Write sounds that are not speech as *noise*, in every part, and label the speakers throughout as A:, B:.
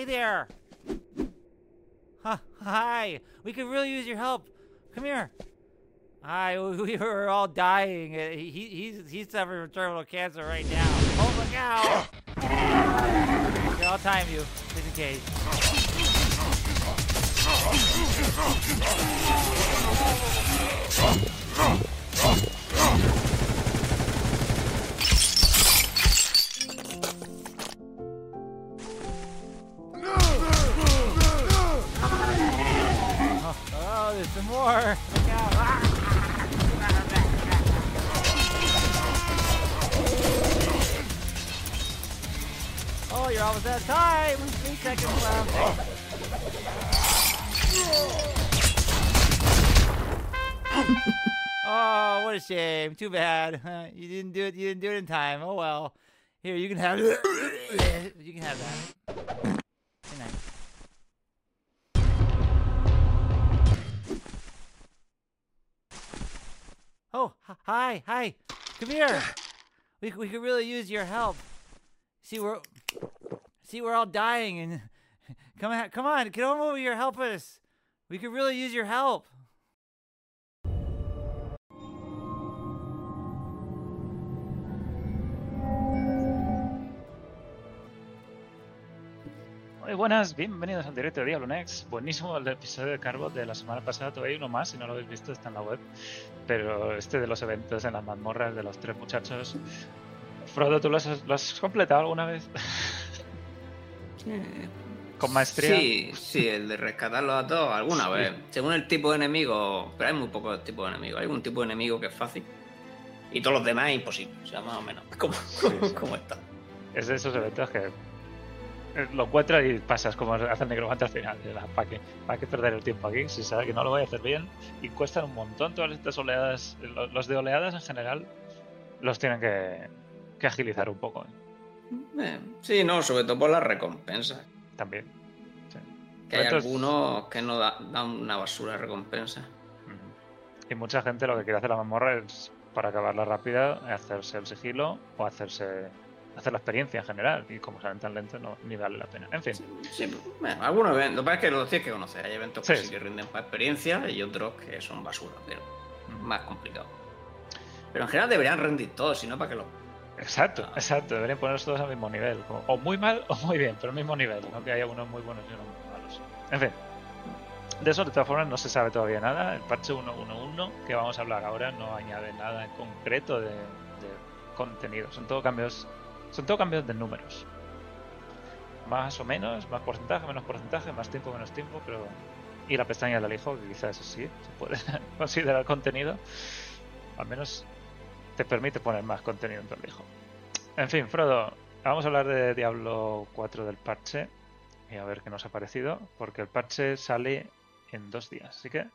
A: Hey there. Hi. We could really use your help. Come here. Hi. *laughs* We were all dying. Uh, He, he's he's suffering from terminal cancer right now. Oh, look out! Here, I'll time you, just in case. Oh, more. Oh, you're almost out of time. Three seconds left. *laughs* Oh, what a shame. Too bad. *laughs* You didn't do it. You didn't do it in time. Oh well. Here, you can have. *coughs* you can have that. Good night. Oh, hi, hi. Come here. We we could really use your help. See, we're see we're all dying, and *laughs* come on, come on, get over here, help us. We could really use your help.
B: Muy buenas, bienvenidos al directo de Diablo Next. Buenísimo el episodio de Carbot de la semana pasada. Todavía hay uno más, si no lo habéis visto, está en la web. Pero este de los eventos en las mazmorras de los tres muchachos. Frodo, ¿tú lo has, lo has completado alguna vez? *laughs* ¿Con maestría?
C: Sí, sí, el de rescatarlos a todos alguna
B: Sí.
C: vez. Según el tipo de enemigo, pero hay muy pocos tipos de enemigos. Hay un tipo de enemigo que es fácil y todos los demás es imposible. O sea, más o menos. *laughs* Como,
B: sí.
C: como está.
B: Es de esos eventos que lo encuentras y pasas como hace el negromante al final. ¿Para qué, ¿Para qué perder el tiempo aquí? Si sabe que no lo voy a hacer bien. Y cuestan un montón todas estas oleadas. lo- Los de oleadas en general los tienen que, que agilizar un poco. ¿eh?
C: Eh, sí, no, sobre todo por las recompensas.
B: También. Sí.
C: Que hay algunos que no da- dan una basura de recompensa.
B: Y mucha gente lo que quiere hacer la mazmorra es, para acabarla rápida, hacerse el sigilo o hacerse hacer la experiencia en general. Y como salen tan lentos, no, ni vale la pena. En fin,
C: Sí, bueno, algunos eventos. Lo que pasa es que los tienes que conocer. Hay eventos que
B: Sí,
C: que rinden para experiencia y otros que son basura, pero
B: Ujú.
C: más complicado. Pero en general deberían rendir todos, si no, para que los
B: Exacto, exacto. Deberían ponerlos todos al mismo nivel. como- o muy mal o muy bien, pero al mismo nivel. No que haya unos muy buenos y unos muy malos. En fin. De eso, de todas formas, no se sabe todavía nada. El parche 1.1.1 que vamos a hablar ahora no añade nada en concreto de, de contenido. Son todo cambios. Son todo cambios de números. Más o menos, más porcentaje, menos porcentaje, más tiempo, menos tiempo, pero. Y la pestaña del hijo, que quizás sí se puede *laughs* considerar contenido. Al menos te permite poner más contenido en tu hijo. En fin, Frodo, vamos a hablar de Diablo 4 del parche y a ver qué nos ha parecido, porque el parche sale en dos días, así que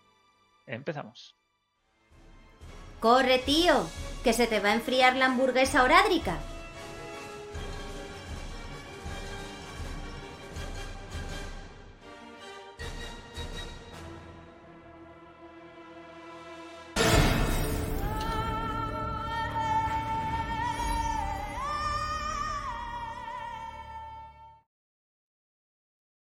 B: empezamos.
D: Corre, tío, que se te va a enfriar la hamburguesa orádrica.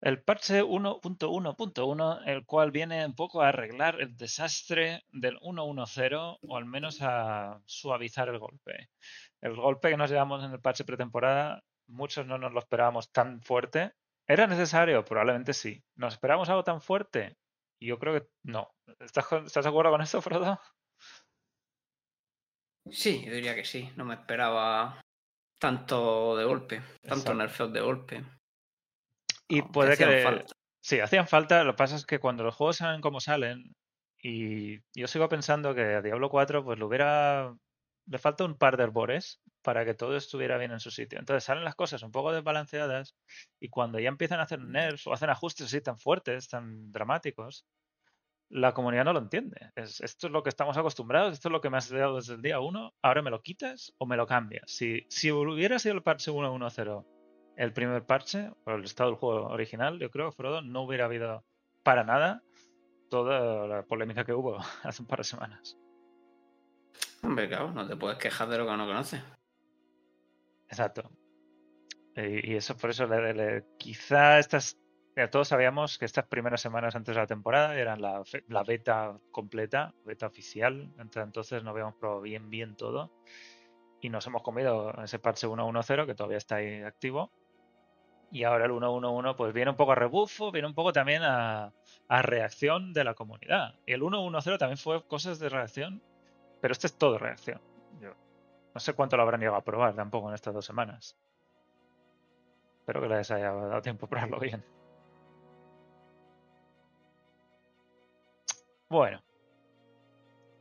B: El parche 1.1.1, el cual viene un poco a arreglar el desastre del 1.1.0 o al menos a suavizar el golpe. El golpe que nos llevamos en el parche pretemporada, muchos no nos lo esperábamos tan fuerte. ¿Era necesario? Probablemente sí. ¿Nos esperábamos algo tan fuerte? Yo creo que no. ¿Estás, con- ¿estás de acuerdo con esto, Frodo?
C: Sí, yo diría que sí. No me esperaba tanto de golpe, tanto nerfeos de golpe.
B: Y
C: Aunque
B: puede que...
C: falta.
B: Sí, hacían falta. Lo que pasa es que cuando los juegos salen como salen, y yo sigo pensando que a Diablo 4 pues le hubiera... Le falta un par de herbores para que todo estuviera bien en su sitio. Entonces salen las cosas un poco desbalanceadas y cuando ya empiezan a hacer nerfs o hacen ajustes así tan fuertes, tan dramáticos, la comunidad no lo entiende. Es, esto es lo que estamos acostumbrados, esto es lo que me has dado desde el día 1, ahora me lo quitas o me lo cambias. Si, si hubiera sido el parche 1.1.0 el primer parche, o el estado del juego original, yo creo, Frodo, no hubiera habido para nada toda la polémica que hubo *laughs* hace un par de semanas.
C: Hombre, claro, no te puedes quejar de lo que no conoces.
B: Exacto. Y, y eso por eso le- le- quizá estas todos sabíamos que estas primeras semanas antes de la temporada eran la, beta completa, beta oficial. Entre entonces no habíamos probado bien bien todo. Y nos hemos comido ese parche 1.1.0 que todavía está ahí activo. Y ahora el 1.1.1 pues viene un poco a rebufo, viene un poco también a, reacción de la comunidad. El 1.1.0 también fue cosas de reacción, pero este es todo reacción. Yo no sé cuánto lo habrán llegado a probar tampoco en estas dos semanas. Espero que les haya dado tiempo a probarlo bien. Bueno.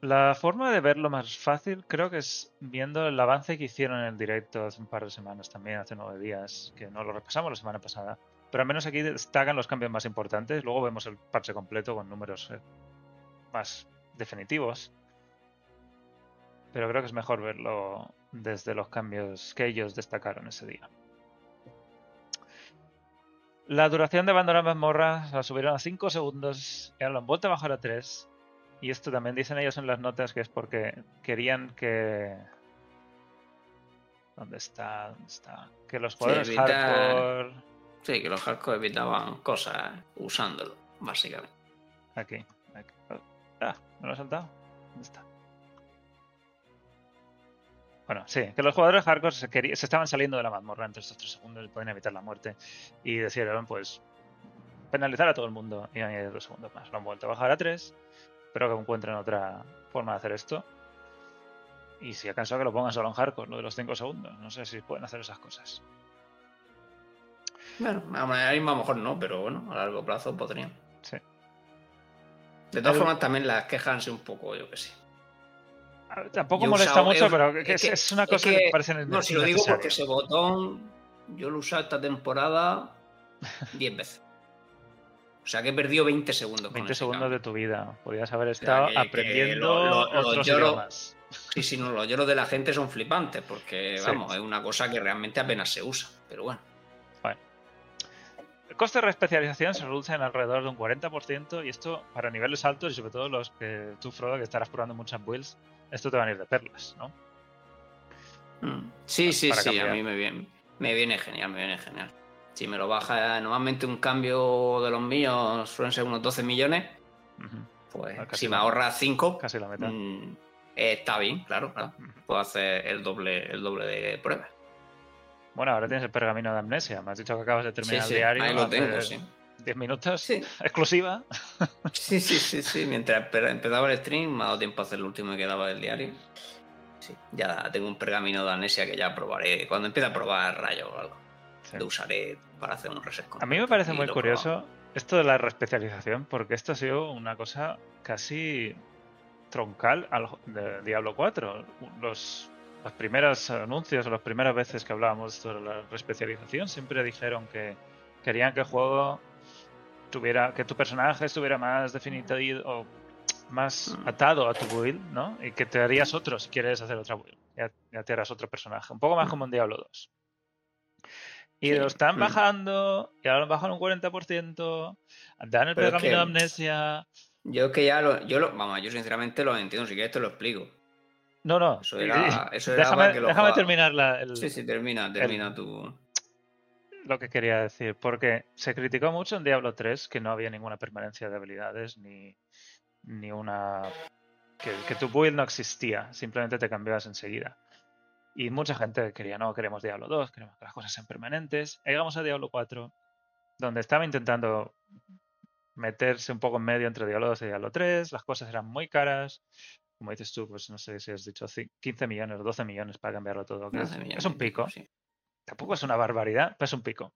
B: La forma de verlo más fácil creo que es viendo el avance que hicieron en el directo hace un par de semanas también, hace nueve días, que no lo repasamos la semana pasada. Pero al menos aquí destacan los cambios más importantes. Luego vemos el parche completo con números eh, más definitivos. Pero creo que es mejor verlo desde los cambios que ellos destacaron ese día. La duración de abandonar mazmorra la subieron a 5 segundos y ahora lo han a bajar a 3. Y esto también dicen ellos en las notas que es porque querían que. ¿Dónde está? ¿Dónde está? Que los jugadores
C: evitar-
B: hardcore.
C: Sí, que los hardcore evitaban cosas usándolo, básicamente.
B: Aquí. aquí. Ah, me lo he saltado. ¿Dónde está? Bueno, sí, que los jugadores hardcore se, querí- se estaban saliendo de la mazmorra entre estos tres segundos y pueden evitar la muerte. Y decidieron, pues, penalizar a todo el mundo y añadir dos segundos más. Lo han vuelto a bajar a tres. Espero que encuentren otra forma de hacer esto. Y si acaso que lo pongan solo en hardcore, lo de los 5 segundos. No sé si pueden hacer esas cosas.
C: Bueno, a lo mejor no, pero bueno, a largo plazo podrían.
B: Sí.
C: De todas formas, también las quejanse un poco, yo que sé.
B: Ver, Tampoco
C: Yo
B: molesta
C: usado-
B: mucho, pero que es,
C: es que-
B: es una
C: es
B: cosa
C: que-
B: que, me parece
C: No, si lo digo porque ese botón yo lo he usado esta temporada 10 veces. O sea que he perdido 20 segundos.
B: 20
C: con ese
B: segundos de tu vida. Podrías haber estado
C: que- que
B: aprendiendo
C: lo- lo- lo
B: otros
C: lloro-
B: idiomas.
C: Sí, sí, no, los lloros de la gente son flipantes porque,
B: Sí.
C: vamos, es una cosa que realmente apenas se usa. Pero bueno,
B: El coste de reespecialización se reduce en alrededor de un 40% y esto para niveles altos y sobre todo los que tú, Frodo, que estarás probando muchas builds, esto te va a ir de perlas, ¿no?
C: Mm. sí, sí,
B: para
C: sí,
B: cambiar.
C: a mí me viene, me viene genial, me viene genial. Si me lo baja, normalmente un cambio de los míos suelen ser unos 12 millones, pues
B: Ah,
C: si me ahorra 5,
B: Casi la mitad.
C: mm, está bien, claro, claro. Puedo hacer el doble, el doble de pruebas.
B: Bueno, ahora tienes el pergamino de amnesia. Me has dicho que acabas de terminar
C: sí,
B: el diario.
C: ahí lo tengo, sí.
B: 10 minutos.
C: Sí.
B: Exclusiva.
C: Sí, sí, sí, sí. Mientras empezaba el stream, me ha dado tiempo a hacer lo último que quedaba del diario. Sí, ya tengo un pergamino de amnesia que ya probaré. Cuando empiece a probar rayos o algo,
B: Sí.
C: lo usaré para hacer un reset.
B: A mí me parece muy curioso esto de la reespecialización, porque esto ha sido una cosa casi troncal al, de Diablo 4. Los, los primeros anuncios o las primeras veces que hablábamos sobre la reespecialización siempre dijeron que querían que el juego tuviera, que tu personaje estuviera más definido o más
C: Mm.
B: atado a tu build, ¿no? Y que te harías otro si quieres hacer otra build. Ya, ya te harás otro personaje. Un poco más
C: Mm.
B: como en Diablo 2. Y lo están
C: mm.
B: bajando, y ahora lo bajan un 40%, dan el
C: es
B: pergamino
C: que-
B: de amnesia.
C: Yo es que ya lo, yo lo, vamos, yo sinceramente lo entiendo, si quieres te lo explico.
B: No, no.
C: Eso era- eso era
B: déjame
C: que lo
B: déjame terminar la- el-
C: Sí, sí, termina, termina tu.
B: lo que quería decir, porque se criticó mucho en Diablo 3 que no había ninguna permanencia de habilidades ni, ni una. Que, que tu build no existía, simplemente te cambiabas enseguida. Y mucha gente quería, no, queremos Diablo 2, queremos que las cosas sean permanentes. Llegamos a Diablo 4, donde estaba intentando meterse un poco en medio entre Diablo 2 y Diablo 3, las cosas eran muy caras. Como dices tú, pues no sé si has dicho ci- 15 millones o 12 millones para cambiarlo todo. es-
C: 12 millones
B: es un
C: pico. sí.
B: Tampoco es una barbaridad, pero es un pico.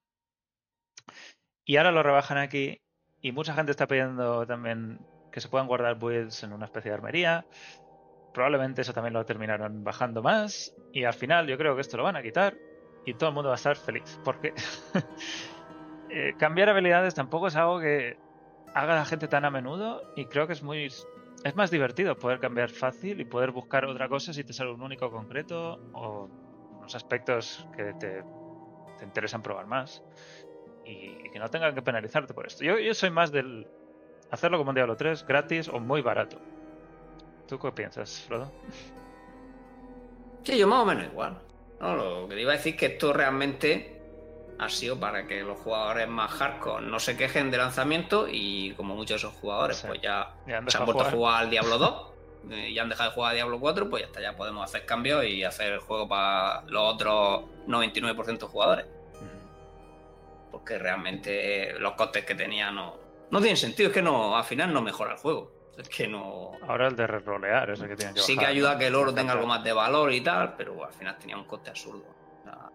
B: Y ahora lo rebajan aquí y mucha gente está pidiendo también que se puedan guardar builds en una especie de armería. Probablemente eso también lo terminaron bajando más y al final yo creo que esto lo van a quitar y todo el mundo va a estar feliz porque *laughs* eh, cambiar habilidades tampoco es algo que haga la gente tan a menudo y creo que es muy es más divertido poder cambiar fácil y poder buscar otra cosa si te sale un único concreto o unos aspectos que te, te interesan probar más y que no tengan que penalizarte por esto. Yo, yo soy más del hacerlo como en Diablo 3, gratis o muy barato. ¿Tú qué piensas, Frodo?
C: Sí, yo más o menos igual. No, lo que te iba a decir es que esto realmente ha sido para que los jugadores más hardcore no se quejen de lanzamiento y como muchos de esos jugadores
B: Sí.
C: pues ya,
B: Ya han
C: se han vuelto a
B: jugar.
C: al *laughs* Diablo 2 eh, y han dejado de jugar a Diablo 4, pues ya está, ya podemos hacer cambios y hacer el juego para los otros 99% de jugadores. Porque realmente los costes que tenía no, no tienen sentido, es que no, al final no mejora el juego. Es que no.
B: Ahora el de rerolear es el que tienen que
C: Sí que
B: bajar,
C: ayuda
B: ¿no?
C: a que el oro tenga algo más de valor y tal, pero al final tenía un coste absurdo. O sea,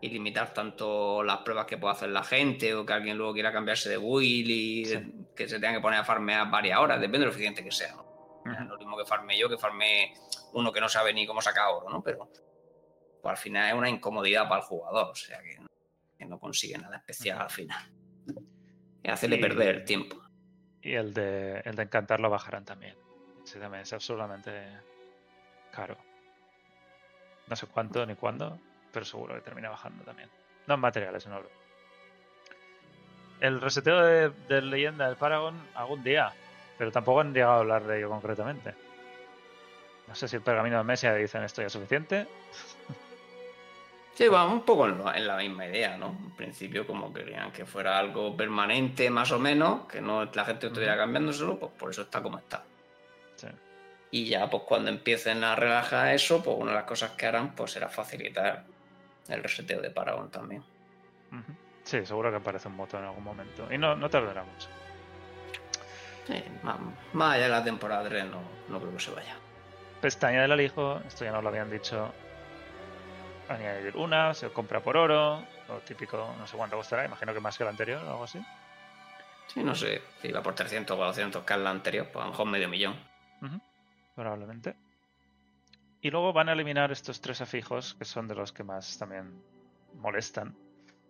C: y limitar tanto las pruebas que puede hacer la gente o que alguien luego quiera cambiarse de build y
B: Sí.
C: que se tenga que poner a farmear varias horas, depende de lo eficiente que sea. ¿no? Lo mismo que farme yo, que farme uno que no sabe ni cómo sacar oro, ¿no? Pero pues, al final es una incomodidad para el jugador, o sea que, que no consigue nada especial al final. Y hacerle
B: Y-
C: perder el tiempo.
B: Y el de, el de encantar lo bajarán también. Ese también es absurdamente caro. No sé cuánto ni cuándo, pero seguro que termina bajando también. No en materiales, en oro. El reseteo de, de leyenda del Paragon algún día, pero tampoco han llegado a hablar de ello concretamente. No sé si el pergamino de Mesia dicen esto ya es suficiente.
C: Sí, va un poco en, lo- en la misma idea, ¿no? En principio, como querían que fuera algo permanente, más o menos, que no la gente estuviera cambiándoselo, pues por eso está como está.
B: Sí.
C: Y ya, pues cuando empiecen a relajar eso, pues una de las cosas que harán, pues será facilitar el reseteo de Paragon también.
B: Sí, seguro que aparece un moto en algún momento. Y no, no tardará mucho.
C: Sí, más, más allá de la temporada 3 no, no creo que se vaya.
B: Pestaña del alijo, esto ya nos lo habían dicho. Añadir una, se compra por oro, lo típico, no sé cuánto costará, imagino que más que el anterior o algo así.
C: Sí, no sé, si iba por 300 o 200 que es la anterior, pues a lo mejor medio millón.
B: Probablemente. Y luego van a eliminar estos tres afijos, que son de los que más también molestan.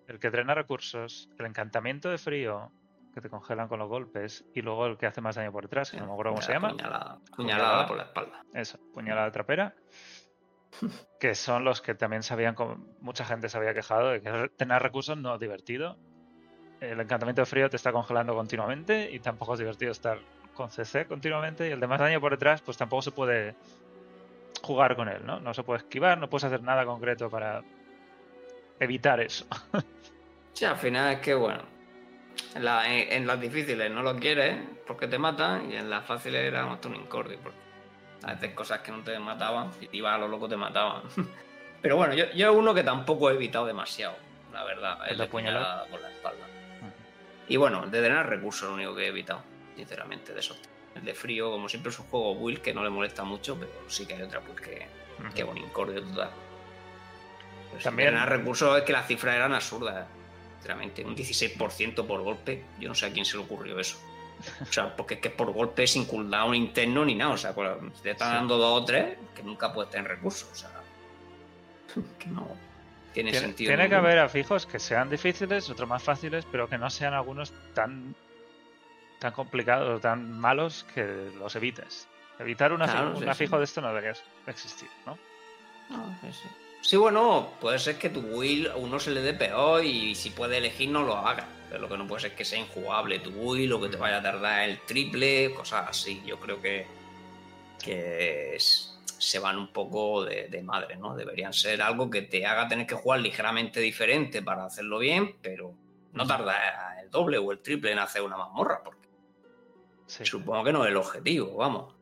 B: El que drena recursos, el encantamiento de frío, que te congelan con los golpes, y luego el que hace más daño por detrás, que no me acuerdo cómo se llama.
C: Puñalada,
B: Puñalada.
C: puñalada por la espalda.
B: Eso, puñalada trapera. Que son los que también sabían, mucha gente se había quejado de que tener recursos no es divertido. El encantamiento de frío te está congelando continuamente y tampoco es divertido estar con CC continuamente. Y el de más daño por detrás, pues tampoco se puede jugar con él, ¿no? No se puede esquivar, no puedes hacer nada concreto para evitar eso. *laughs*
C: Sí, al final es que, bueno, en, la- en- en las difíciles no lo quieres porque te matan y en las fáciles era un incordio. Porque a veces cosas que no te mataban, si te ibas a lo loco te mataban. *laughs* Pero bueno, yo, yo es uno que tampoco he evitado demasiado, la verdad,
B: ¿El de puñalada?
C: por la espalda. Y bueno, el de drenar recursos es lo único que he evitado, sinceramente, de esos. El de frío, como siempre, es un juego build que no le molesta mucho, pero sí que hay otra build que, un incordio total. Pero
B: También-
C: drenar recursos es que las cifras eran absurdas, sinceramente. Un 16% por golpe, yo no sé a quién se le ocurrió eso. O sea, porque es que por golpe sin cooldown interno ni nada. O sea, te están dando dos o tres, que nunca puedes tener recursos. O sea, *laughs* que no tiene,
B: Tiene,
C: sentido.
B: tiene que haber afijos que sean difíciles, otros más fáciles, pero que no sean algunos tan tan complicados tan malos que los evites. Evitar un, afi-
C: Claro,
B: un
C: sí,
B: afijo
C: sí.
B: de esto no debería existir, ¿no?
C: No, sí, sí. Sí, bueno, puede ser que tu build a uno se le dé peor y si puede elegir no lo haga. Pero lo que no puede ser es que sea injugable tu build o que te vaya a tardar el triple, cosas así. Yo creo que, que es- se van un poco de, de madre, ¿no? Deberían ser algo que te haga tener que jugar ligeramente diferente para hacerlo bien, pero no tarda el doble o el triple en hacer una mazmorra, porque
B: Sí.
C: supongo que no es el objetivo, vamos.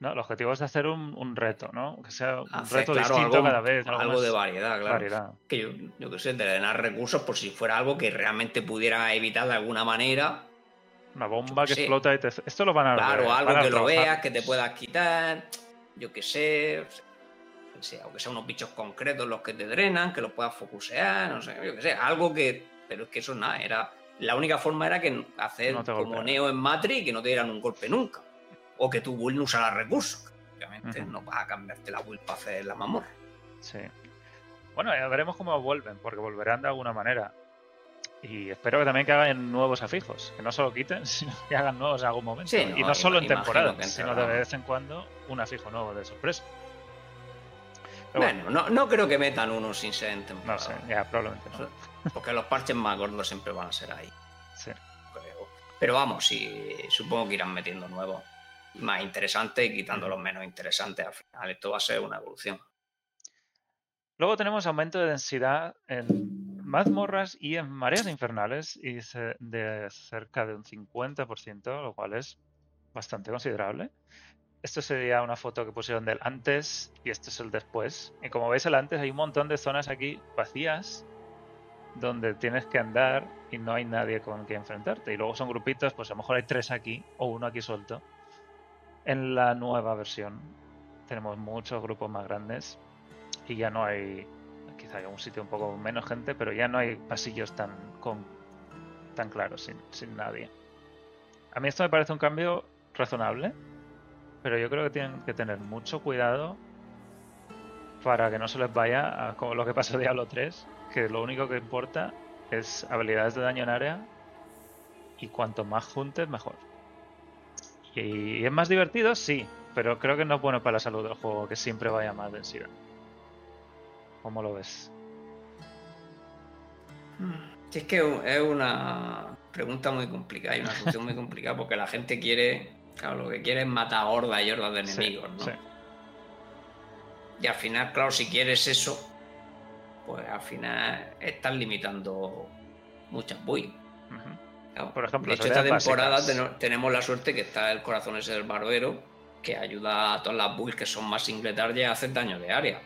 B: No, el objetivo es de hacer un, un reto, ¿no? Que sea un reto
C: claro,
B: distinto
C: algo,
B: cada vez. Algo,
C: de variedad, claro.
B: variedad.
C: que yo, yo qué sé, de drenar recursos por si fuera algo que realmente pudiera evitar de alguna manera.
B: Una bomba que explota y te... Esto lo van a
C: Claro, algo que lo
B: trabajar.
C: veas, que te puedas quitar, yo qué sé, que sea, aunque sea unos bichos concretos los que te drenan, que los puedas focusear, no sé, yo qué sé, algo que. Pero es que eso nada, era. La única forma era que hacer
B: No
C: como. Neo en Matrix y que no te dieran un golpe nunca. O que tu build no usara recursos. Obviamente no vas a cambiarte la build para hacer la mamorra.
B: Sí. Bueno, ya veremos cómo vuelven, porque volverán de alguna manera. Y espero que también que hagan nuevos afijos, que no solo quiten, *laughs* sino que hagan nuevos en algún momento.
C: Sí,
B: y
C: no,
B: solo en temporada, sino de vez en cuando un afijo nuevo de sorpresa. Pero
C: Bueno, no, no creo que metan uno sin ser en temporada.
B: no sé, ya probablemente no. *laughs*
C: Porque los parches más gordos siempre van a ser ahí,
B: Sí.
C: creo. Pero vamos, sí, supongo que irán metiendo nuevos más interesantes y quitando los menos interesantes. Al final, esto va a ser una evolución.
B: Luego tenemos aumento de densidad en mazmorras y en mareas infernales y de cerca de un 50%, lo cual es bastante considerable. Esto sería una foto que pusieron del antes y esto es el después. Y como veis el antes hay un montón de zonas aquí vacías donde tienes que andar y no hay nadie con quien enfrentarte. Y luego son grupitos, pues a lo mejor hay tres aquí o uno aquí suelto. En la nueva versión tenemos muchos grupos más grandes y ya no hay, quizá haya un sitio un poco menos gente, pero ya no hay pasillos tan, con, tan claros, sin, sin nadie. A mí esto me parece un cambio razonable, pero yo creo que tienen que tener mucho cuidado para que no se les vaya a como lo que pasó Diablo 3, que lo único que importa es habilidades de daño en área y cuanto más juntes, mejor. Y es más divertido, sí, pero creo que no es bueno para la salud del juego que siempre vaya más densidad. ¿Cómo lo ves?
C: Si es que es una pregunta muy complicada y una solución muy complicada porque la gente quiere, claro, lo que quiere es matar hordas y hordas de
B: Sí,
C: enemigos, ¿no?
B: sí.
C: Y al final, claro, si quieres eso, pues al final estás limitando muchas builds. Claro.
B: Por ejemplo,
C: de hecho, esta temporada
B: básicas.
C: tenemos la suerte que está el corazón ese del barbero, que ayuda a todas las builds que son más single target a hacer daño de área.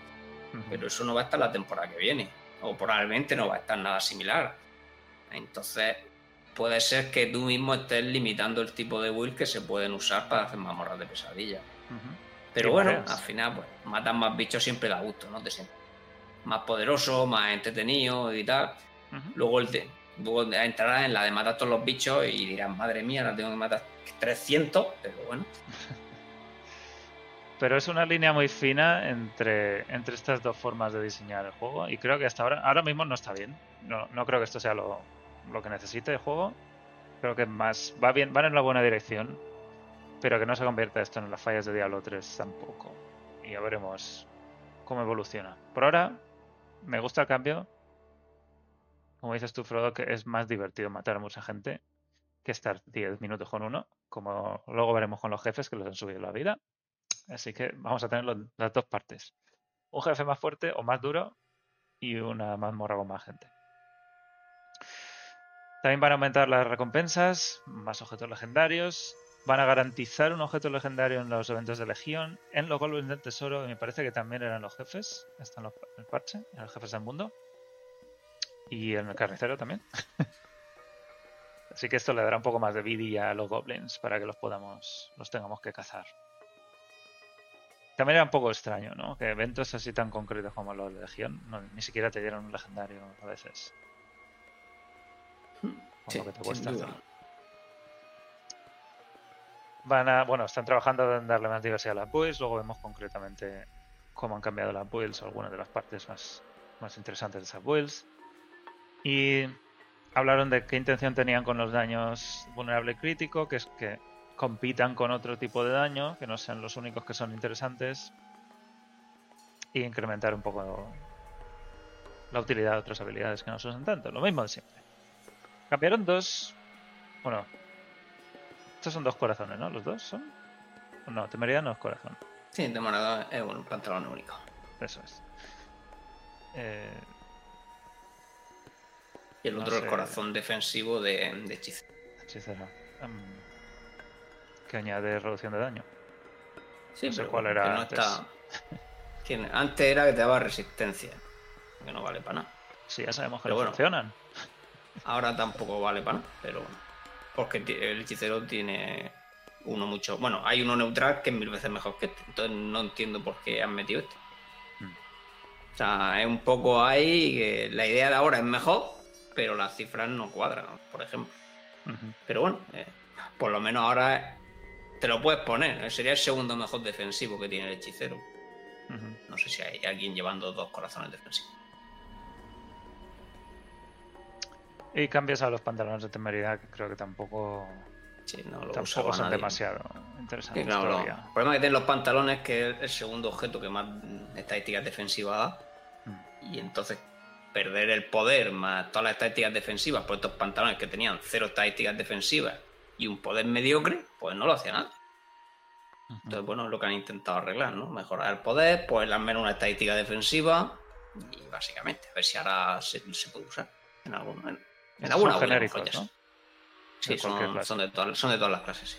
C: Pero eso no va a estar la temporada que viene. O probablemente no va a estar nada similar. Entonces, puede ser que tú mismo estés limitando el tipo de build que se pueden usar para hacer mazmorras de pesadilla. Pero
B: Y
C: bueno,
B: mareas.
C: al final, pues, matar más bichos siempre da gusto, ¿no? Te sientes más poderoso, más entretenido y tal. Luego, el luego entrarás en la de matar todos los bichos y dirás, madre mía, ahora tengo que matar 300, pero bueno. *laughs*
B: Pero es una línea muy fina entre, entre estas dos formas de diseñar el juego. Y creo que hasta ahora, ahora mismo no está bien. No, no creo que esto sea lo, lo que necesite el juego. Creo que más va bien, van en la buena dirección. Pero que no se convierta esto en las fallas de Diablo 3 tampoco. Y ya veremos cómo evoluciona. Por ahora, me gusta el cambio. Como dices tú, Frodo, que es más divertido matar a mucha gente que estar 10 minutos con uno. Como luego veremos con los jefes que les han subido la vida. Así que vamos a tener los- las dos partes. Un jefe más fuerte o más duro y una mazmorra con más gente. También van a aumentar las recompensas, más objetos legendarios. Van a garantizar un objeto legendario en los eventos de Legión, en los golems del tesoro, y me parece que también eran los jefes. Están los, el parche, los jefes del mundo. Y el carnicero también. *laughs* Así que esto le dará un poco más de vidilla a los goblins para que los podamos, los tengamos que cazar. También era un poco extraño, ¿no? Que eventos así tan concretos como los de Legión no- ni siquiera te dieron un legendario a veces.
C: Sí,
B: que te cuesta. Van a, bueno, están trabajando en darle más diversidad a las builds, luego vemos concretamente cómo han cambiado las builds, algunas de las partes más, más interesantes de esas builds. Y hablaron de qué intención tenían con los daños vulnerable y crítico, que es que compitan con otro tipo de daño, que no sean los únicos que son interesantes, y incrementar un poco la utilidad de otras habilidades que no se usan tanto. Lo mismo de siempre. Cambiaron dos. Bueno, estos son dos corazones, ¿no? ¿Los dos son? No, temeridad no es corazón.
C: Sí, de moneda es un pantalón único.
B: Eso es. Eh,
C: Y el
B: No
C: otro
B: sé.
C: el corazón defensivo de, de.
B: Em, que añade reducción de daño.
C: Sí,
B: No sé
C: pero
B: cuál era
C: que no
B: antes.
C: está. Antes era que te daba resistencia, que no vale para nada.
B: Sí, ya sabemos que no
C: bueno.
B: funcionan.
C: Ahora tampoco vale para nada, pero bueno. Porque el hechicero tiene uno mucho. Bueno, hay uno neutral que es mil veces mejor que este. Entonces no entiendo por qué han metido este.
B: Hmm.
C: O sea, es un poco ahí que la idea de ahora es mejor, pero las cifras no cuadran, por ejemplo. Pero bueno, eh, por lo menos ahora te lo puedes poner. eh, Sería el segundo mejor defensivo que tiene el hechicero. No sé si hay alguien llevando dos corazones defensivos.
B: Y cambias a los pantalones de temeridad, que creo que tampoco,
C: Sí, no lo
B: tampoco son
C: nadie.
B: demasiado interesantes.
C: El problema que tienen los pantalones es que es el segundo objeto que más estadísticas defensivas da. Y entonces perder el poder más todas las estadísticas defensivas por estos pantalones que tenían cero estadísticas defensivas y un poder mediocre, pues no lo hacía nada.
B: Ujú.
C: Entonces, bueno, es lo que han intentado arreglar, ¿no? Mejorar el poder, pues al menos una estadística defensiva y básicamente, a ver si ahora se, se puede usar. En, algún, en, en alguna
B: son.
C: Sí,
B: De
C: son, de todas, son de todas las clases, sí.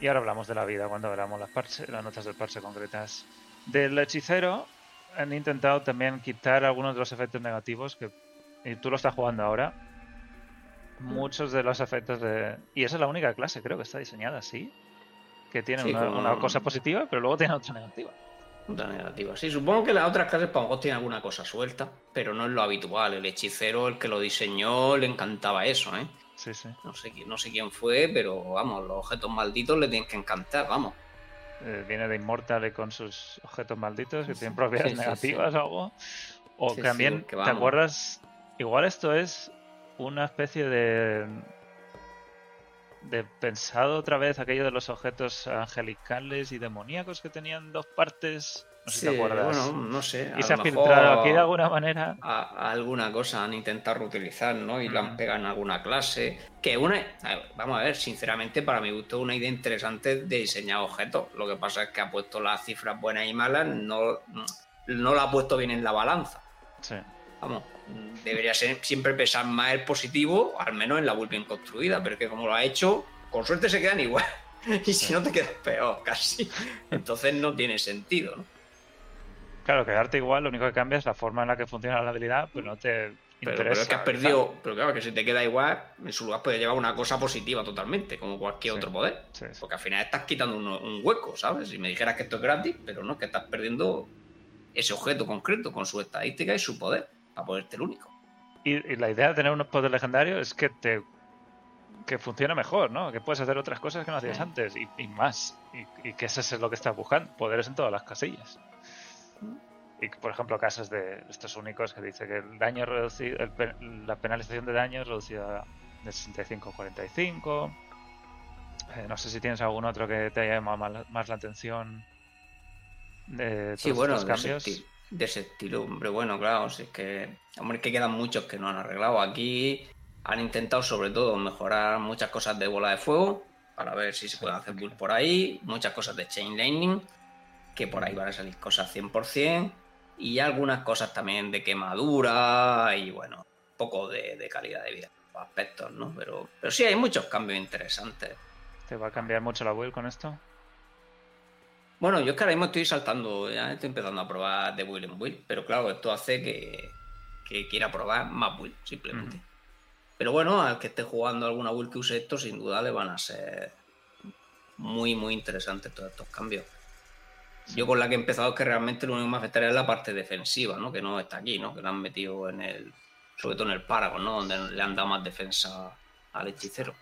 B: Y ahora hablamos de la vida cuando veamos las, parche- las notas del parche concretas. Del hechicero han intentado también quitar algunos de los efectos negativos que y tú lo estás jugando ahora. Muchos de los efectos de... Y esa es la única clase, creo que está diseñada así. Que tiene
C: Sí,
B: una,
C: como-
B: una cosa positiva, pero luego tiene otra negativa.
C: Nota negativa. Sí, supongo que las otras clases para tienen alguna cosa suelta, pero no es lo habitual. El hechicero, el que lo diseñó, le encantaba eso, ¿eh?
B: Sí, sí.
C: No sé, no sé quién fue, pero vamos, los objetos malditos le tienen que encantar, vamos.
B: Eh, viene de Immortal y con sus objetos malditos que tienen propiedades
C: Sí, sí,
B: negativas
C: sí.
B: o algo. O también, ¿te acuerdas? Igual esto es una especie de. de pensado otra vez aquello de los objetos angelicales y demoníacos que tenían dos partes. No sé si te acuerdas.
C: bueno, no sé. a
B: y se
C: lo
B: ha
C: mejor
B: filtrado aquí de alguna manera.
C: a- a alguna cosa han intentado reutilizar, ¿no? Y la
B: Mm.
C: han pegado en alguna clase. Que una. Vamos a ver, sinceramente, para mi gusto, una idea interesante de diseñar objetos. Lo que pasa es que ha puesto las cifras buenas y malas, no, no la ha puesto bien en la balanza.
B: Sí.
C: Vamos, debería ser siempre pesar más el positivo, al menos en la build bien construida, pero es que como lo ha hecho, con suerte se quedan igual. *laughs* Y si no te quedas peor, casi. Entonces no tiene sentido, ¿no?
B: Claro, quedarte igual, lo único que cambia es la forma en la que funciona la habilidad, pero no te
C: Pero,
B: interesa.
C: pero es que has perdido, pero claro, que si te queda igual, en su lugar puede llevar una cosa positiva totalmente, como cualquier
B: Sí.
C: otro poder.
B: Sí, sí.
C: Porque al final estás quitando un, un hueco, ¿sabes? Si me dijeras que esto es gratis, pero no, que estás perdiendo ese objeto concreto con su estadística y su poder, para ponerte el único.
B: Y, y la idea de tener unos poderes legendarios es que te que funcione mejor, ¿no? Que puedes hacer otras cosas que no hacías antes y, y más. Y, y que eso es lo que estás buscando, poderes en todas las casillas. Y por ejemplo, casos de estos únicos que dice que el daño reducido, el la penalización de daño es reducida de 65 a 45. Eh, no sé si tienes algún otro que te haya llamado más, la atención de
C: Sí, bueno,
B: estos
C: de ese,
B: cambios.
C: de ese estilo, hombre, bueno, claro, si es que, hombre, que quedan muchos que no han arreglado. Aquí han intentado sobre todo mejorar muchas cosas de bola de fuego, para ver si se pueden hacer build por ahí, muchas cosas de chain lightning, que por ahí van a salir cosas 100%, y algunas cosas también de quemadura y bueno, un poco de, de calidad de vida, aspectos, ¿no? Pero, pero sí hay muchos cambios interesantes.
B: ¿Te va a cambiar mucho la build con esto?
C: Bueno, yo es que ahora mismo estoy saltando, ya estoy empezando a probar de Will en Will, pero claro, esto hace que, que quiera probar más Will, simplemente. Pero bueno, al que esté jugando alguna Will que use esto, sin duda le van a ser muy, muy interesantes todos estos cambios. Yo con la que he empezado es que realmente lo único que me afectaría es la parte defensiva, ¿no? Que no está aquí, ¿no? Que la han metido en el. Sobre todo en el Paragon, ¿no? Donde le han dado más defensa al hechicero.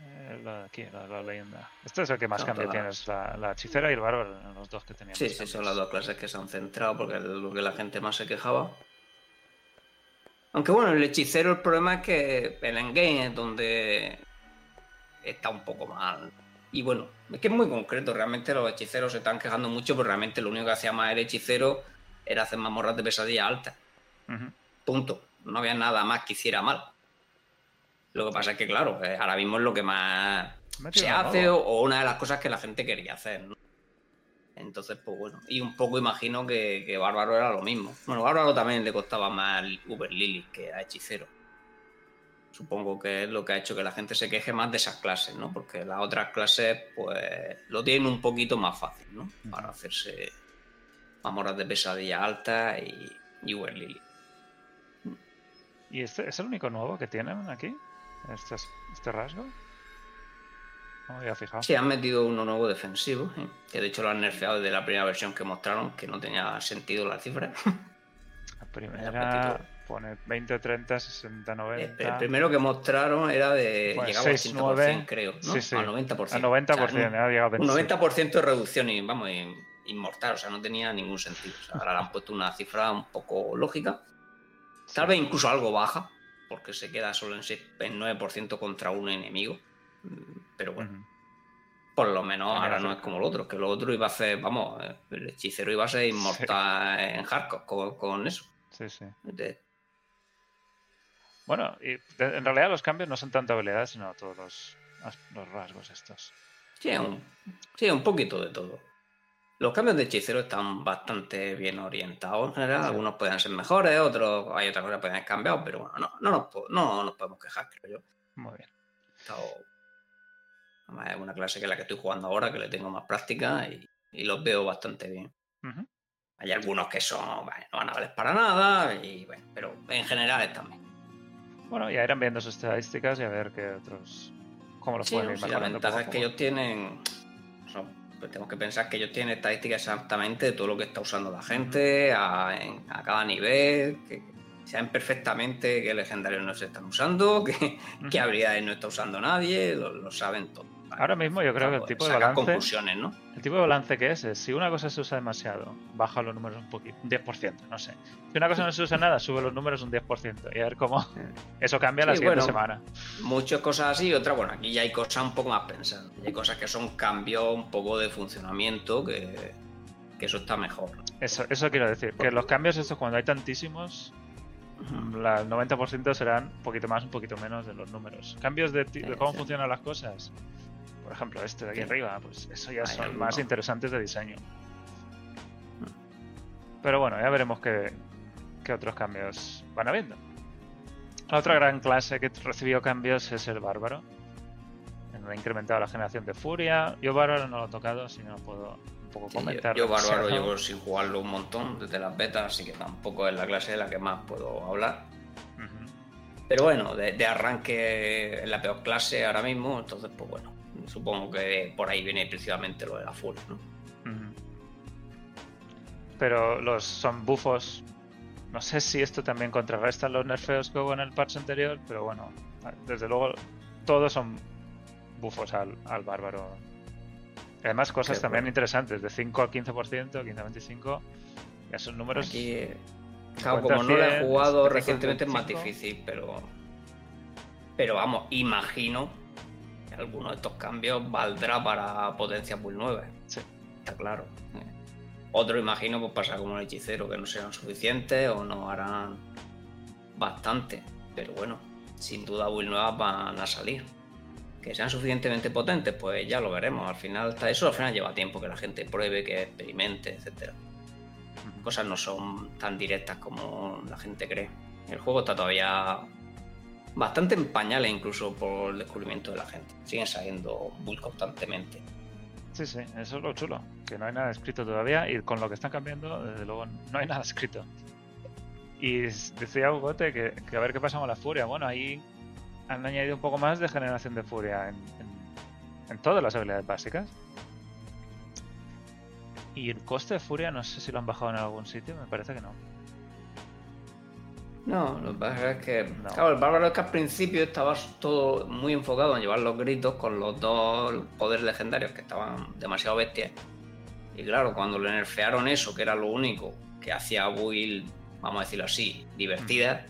B: Eh, la de aquí, la, la leyenda. Este es el que más
C: No,
B: cambio tienes, la, la hechicera y el bárbaro, los dos que teníamos.
C: Sí, sí, son las dos clases que se han centrado porque es lo que la gente más se quejaba. Aunque bueno, el hechicero el problema es que el endgame es donde está un poco mal. Y bueno, es que es muy concreto, realmente los hechiceros se están quejando mucho, pero realmente lo único que hacía más el hechicero era hacer mazmorras de pesadilla alta. Punto. No había nada más que hiciera mal. Lo que pasa es que, claro, eh, ahora mismo es lo que más se hace o, o una de las cosas que la gente quería hacer. ¿no? Entonces, pues bueno. Y un poco imagino que, que Bárbaro era lo mismo. Bueno, Bárbaro también le costaba más Uber Lily que a Hechicero. Supongo que es lo que ha hecho que la gente se queje más de esas clases, ¿no? Porque las otras clases, pues, lo tienen un poquito más fácil, ¿no? Para hacerse mamoras de pesadilla alta y, y Uber Lily.
B: ¿Y este es el único nuevo que tienen aquí? ¿Este, es- este rasgo? No había fijado.
C: Sí, han metido uno nuevo defensivo, ¿eh? que de hecho lo han nerfeado desde la primera versión que mostraron, que no tenía sentido la cifra.
B: La *laughs* primera. Pone 20, 30, 60,
C: El,
B: 90.
C: el primero que mostraron era de.
B: Pues
C: llegaba al
B: 6,
C: 100%,
B: 9,
C: creo. ¿no?
B: sí, sí.
C: Al 90%.
B: Al 90%,
C: O sea, un-
B: ha llegado a
C: un
B: 25.
C: 90% de reducción y, vamos, in- inmortal, o sea, no tenía ningún sentido. O sea, ahora le han puesto una cifra un poco lógica, tal vez incluso algo baja, porque se queda solo en, 6 en 9% contra un enemigo. Pero bueno,
B: Ujú.
C: por lo menos ahora no es como el otro, que lo otro iba a ser, vamos, el hechicero iba a ser inmortal en hardcore con, con eso.
B: Sí, sí.
C: De-
B: Bueno, y en realidad los cambios no son tanto habilidades, sino todos los, los rasgos estos.
C: Sí, un, sí, un poquito de todo. Los cambios de hechicero están bastante bien orientados en general. Algunos pueden ser mejores, otros hay otras cosas que pueden haber cambiado, pero bueno, no, no, nos, no nos podemos quejar, creo yo.
B: Muy bien.
C: Además, es una clase que es la que estoy jugando ahora, que le tengo más práctica y, y los veo bastante bien. Hay algunos que son, bueno, no van a valer para nada, y bueno, pero en general están bien.
B: Bueno, ya irán viendo sus estadísticas y a ver qué otros. cómo los
C: Sí,
B: pueden ir
C: sí, la ventaja es que ellos tienen. son- pues tenemos que pensar que ellos tienen estadísticas exactamente de todo lo que está usando la gente a, en- a cada nivel, que saben perfectamente qué legendarios no se están usando, *laughs* qué, habilidades no está usando nadie, lo, lo saben todo.
B: Ahora mismo yo creo que el
C: Para
B: tipo de balance.
C: conclusiones, ¿no?
B: El tipo de balance que es es si una cosa se usa demasiado, baja los números un poquito, un 10%, no sé. Si una cosa no se usa nada, sube los números un 10%. Y a ver cómo eso cambia la
C: Sí,
B: siguiente
C: bueno.
B: semana.
C: Muchas cosas así y otras, bueno, aquí ya hay cosas un poco más pensadas. Hay cosas que son cambios un poco de funcionamiento, que, que eso está mejor.
B: Eso, eso quiero decir, que los cambios estos cuando hay tantísimos, la- el 90% serán un poquito más, un poquito menos de los números. Cambios de, de
C: Sí,
B: cómo
C: sí.
B: funcionan las cosas. Por ejemplo, este de aquí
C: Sí.
B: arriba, pues eso ya
C: Hay
B: son
C: alguno.
B: más interesantes de diseño. Pero bueno, ya veremos qué, qué otros cambios van habiendo. La otra gran clase que recibió cambios es el bárbaro. Ha incrementado la generación de furia. Yo bárbaro no lo he tocado, así no puedo un poco
C: Sí, yo,
B: comentar.
C: yo Bárbaro llevo sin jugarlo un montón desde las betas, así que tampoco es la clase de la que más puedo hablar. Pero bueno, de, de arranque es la peor clase ahora mismo, entonces pues bueno, supongo que por ahí viene principalmente lo de la furia, ¿no?
B: Pero los son bufos. No sé si esto también contrarresta los nerfeos que hubo en el patch anterior, pero bueno, desde luego todos son bufos al, al bárbaro. Además cosas
C: Qué
B: también
C: bueno.
B: interesantes, de 5 al 15%, 15 a 25. Ya son números.
C: Aquí, claro,
B: 50,
C: como no lo he
B: 100,
C: jugado
B: 75.
C: recientemente es más difícil, pero. Pero vamos, imagino alguno de estos cambios valdrá para potencia Bull 9.
B: Sí.
C: Está claro. Otro imagino pues pasa como el hechicero, que no serán suficientes o no harán bastante. Pero bueno, sin duda Bull nuevas van a salir. Que sean suficientemente potentes, pues ya lo veremos. Al final, está eso al final lleva tiempo que la gente pruebe, que experimente, etcétera cosas no son tan directas como la gente cree. El juego está todavía bastante en pañales incluso por el descubrimiento de la gente. Siguen saliendo builds constantemente.
B: Sí, sí, eso es lo chulo, que no hay nada escrito todavía y con lo que están cambiando, desde luego, no hay *laughs* nada escrito. Y decía Hugote que, que a ver qué pasa con la furia. Bueno, ahí han añadido un poco más de generación de furia en, en- en todas las habilidades básicas. Y el coste de furia no sé si lo han bajado en algún sitio, me parece que no.
C: No, lo que pasa es que,
B: No.
C: claro, el bárbaro es que al principio estaba todo muy enfocado en llevar los gritos con los dos poderes legendarios que estaban demasiado bestias. Y claro, cuando le nerfearon eso, que era lo único que hacía Build, vamos a decirlo así, divertida,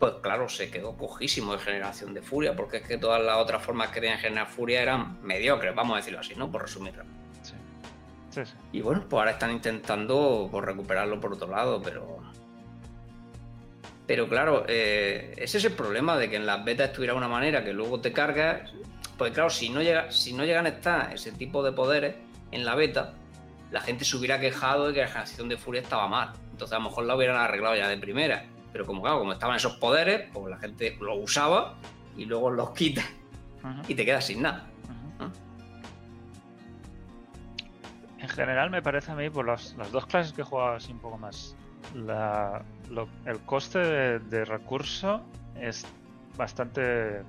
C: pues claro, se quedó cojísimo de generación de furia, porque es que todas las otras formas que tenían generar furia eran mediocres, vamos a decirlo así, ¿no? Por resumirlo.
B: Sí, sí, sí.
C: Y bueno, pues ahora están intentando pues, recuperarlo por otro lado, pero. Pero claro, eh, ese es el problema de que en las betas estuviera una manera que luego te cargas. Pues claro, si no, llega, si no llegan a estar ese tipo de poderes en la beta, la gente se hubiera quejado de que la generación de furia estaba mal. Entonces a lo mejor la hubieran arreglado ya de primera. Pero como claro, como estaban esos poderes, pues la gente los usaba y luego los quita y te quedas sin nada.
B: En general me parece a mí, por las, las dos clases que he jugado así un poco más, la- lo- el coste de, de recurso es bastante...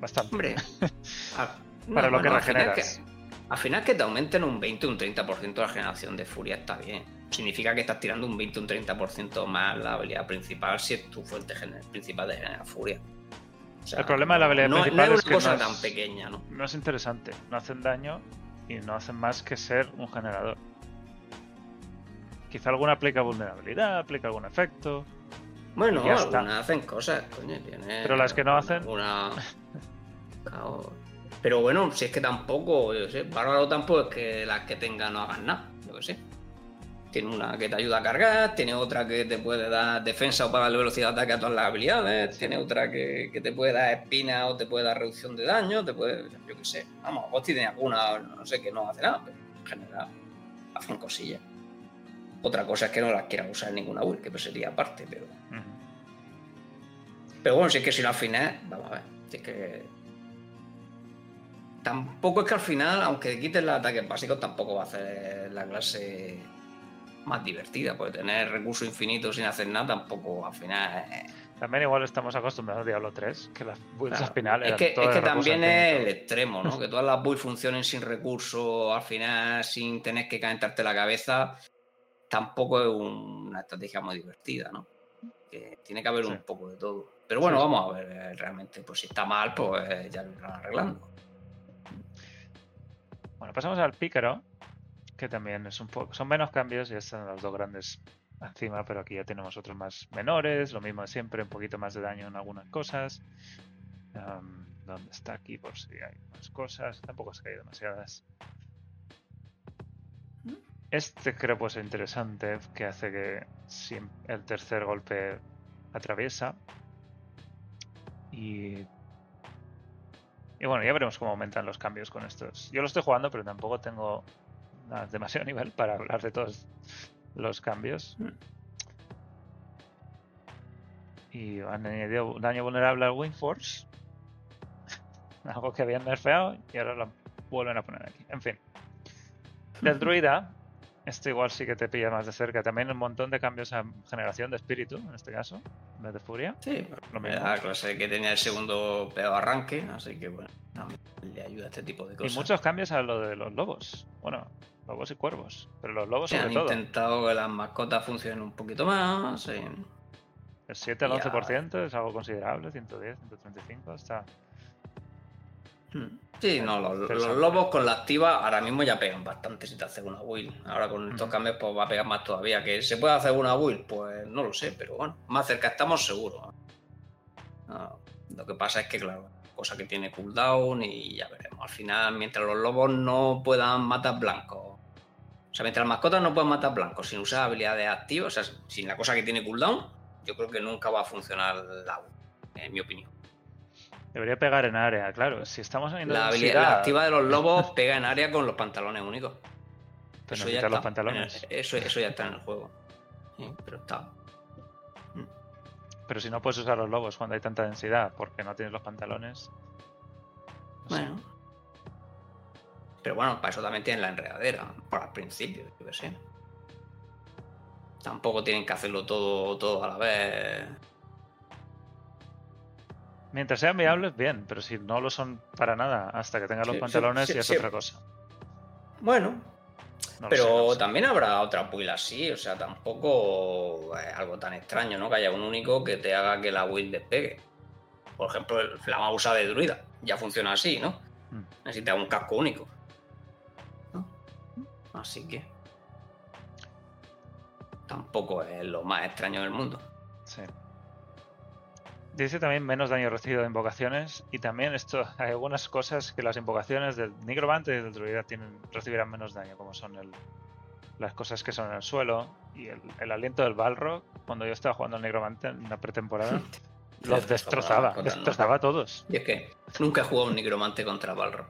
B: Bastante.
C: Hombre, *laughs* a-
B: Para lo que
C: al final
B: regeneras.
C: que- al final que te aumenten un 20 o un 30% la generación de furia está bien. Significa que estás tirando un 20 o un 30% más la habilidad principal si es tu fuente principal de generar furia. O sea,
B: El problema de la habilidad
C: no, no
B: principal
C: es
B: es
C: una
B: que
C: cosa
B: no es-
C: tan pequeña, ¿no?
B: No es interesante, no hacen daño y no hacen más que ser un generador. Quizá alguna aplica vulnerabilidad, aplica algún efecto.
C: Bueno,
B: está.
C: algunas hacen cosas, coño. tiene
B: Pero las que no hacen-
C: Claro. Pero bueno, si es que tampoco, yo sé, Bárbaro tampoco es que las que tenga no hagan nada, yo que sé. Tiene una que te ayuda a cargar, tiene otra que te puede dar defensa o para darle velocidad de ataque a todas las habilidades, tiene otra que, que te puede dar espina o te puede dar reducción de daño, te puede, yo qué sé. Vamos, Gosti tiene alguna, no sé, que no hace nada, pero en general. hacen cosillas. Otra cosa es que no las quieran usar en ninguna build, que sería aparte, pero. Pero bueno, si es que si no al final, vamos a ver, si es que. Tampoco es que al final, aunque quites los ataques básicos, tampoco va a hacer la clase más divertida, porque tener recursos infinitos sin hacer nada tampoco al final es-
B: También igual estamos acostumbrados a Diablo 3, que las builds
C: Claro.
B: al final
C: Es que, es que también es el extremo, ¿no? *laughs* Que todas las builds funcionen sin recursos, al final, sin tener que calentarte la cabeza, tampoco es una estrategia muy divertida, ¿no? Que tiene que haber
B: Sí.
C: un poco de todo. Pero bueno,
B: Sí,
C: vamos a ver eh, realmente, pues si está mal, pues ya lo irán arreglando.
B: Bueno, pasamos al pícaro, que también es un poco. Son menos cambios, ya están los dos grandes encima, pero aquí ya tenemos otros más menores, lo mismo de siempre, un poquito más de daño en algunas cosas. ¿Dónde está aquí? Por si hay más cosas. Tampoco es que hay demasiadas. Este creo pues es interesante, que hace que si el tercer golpe atraviesa. Y y bueno, ya veremos cómo aumentan los cambios con estos. Yo lo estoy jugando, pero tampoco tengo nada, demasiado *laughs* nivel para hablar de todos los cambios.
C: Mm.
B: Y han añadido daño vulnerable al Wind Force. *laughs* Algo que habían nerfeado y ahora lo vuelven a poner aquí. En fin. *laughs* Del druida, este igual sí que te pilla más de cerca. También un montón de cambios a generación de espíritu, en este caso, en vez de furia.
C: Sí,
B: Lo mismo.
C: la clase que tenía el segundo peor arranque, así que bueno, le ayuda a este tipo de
B: Y
C: cosas.
B: muchos cambios a lo de los lobos. Bueno, lobos y cuervos. Pero los lobos sobre
C: han
B: todo.
C: intentado que las mascotas funcionen un poquito más. sí.
B: El 7 al
C: Ya.
B: 11% es algo considerable, 110, 135, está...
C: Sí, no, los, lobos con la activa ahora mismo ya pegan bastante si te haces una build. Ahora con estos
B: Ujú.
C: cambios pues va a pegar más todavía. ¿Que se puede hacer una build? Pues no lo sé, pero bueno, más cerca estamos seguros. No, lo que pasa es que, claro, cosa que tiene cooldown y ya veremos. Al final, mientras los lobos no puedan matar blancos, o sea, mientras las mascotas no puedan matar blancos sin usar habilidades activas, o sea, sin la cosa que tiene cooldown, yo creo que nunca va a funcionar la en mi opinión.
B: Debería pegar en área, claro. Si estamos en
C: La habilidad la activa de los lobos pega en área con los pantalones únicos.
B: Pero
C: Eso
B: no
C: ya
B: quitar los
C: está.
B: pantalones.
C: El- Eso, eso ya está en el juego. Sí, pero está.
B: Pero si no puedes usar los lobos cuando hay tanta densidad porque no tienes los pantalones. no sé.
C: Bueno. Pero bueno, para eso también tienen la enredadera, por al principio, yo qué sé. Tampoco tienen que hacerlo todo, todo a la vez.
B: Mientras sean viables, bien, pero si no lo son para nada hasta que tengas los
C: Sí,
B: pantalones,
C: sí,
B: ya es otra cosa.
C: Bueno,
B: No
C: pero
B: sé, no lo sé.
C: también habrá otra build así, o sea, tampoco es algo tan extraño, ¿no? Que haya un único que te haga que la build despegue. Por ejemplo, el Flamausa de Druida, ya funciona así, ¿no?
B: Mm.
C: Necesita un casco único. ¿no? Así que. Tampoco es lo más extraño del mundo.
B: Sí. Dice también menos daño recibido de invocaciones y también esto *laughs* hay algunas cosas que las invocaciones del Nigromante y del Druida tienen, recibirán menos daño, como son el, las cosas que son en el suelo y el, el aliento del Balrog. Cuando yo estaba jugando al Nigromante en la pretemporada, *laughs* los destrozaba, destrozaba a todos.
C: Y es que nunca he jugado un nigromante contra Balrog.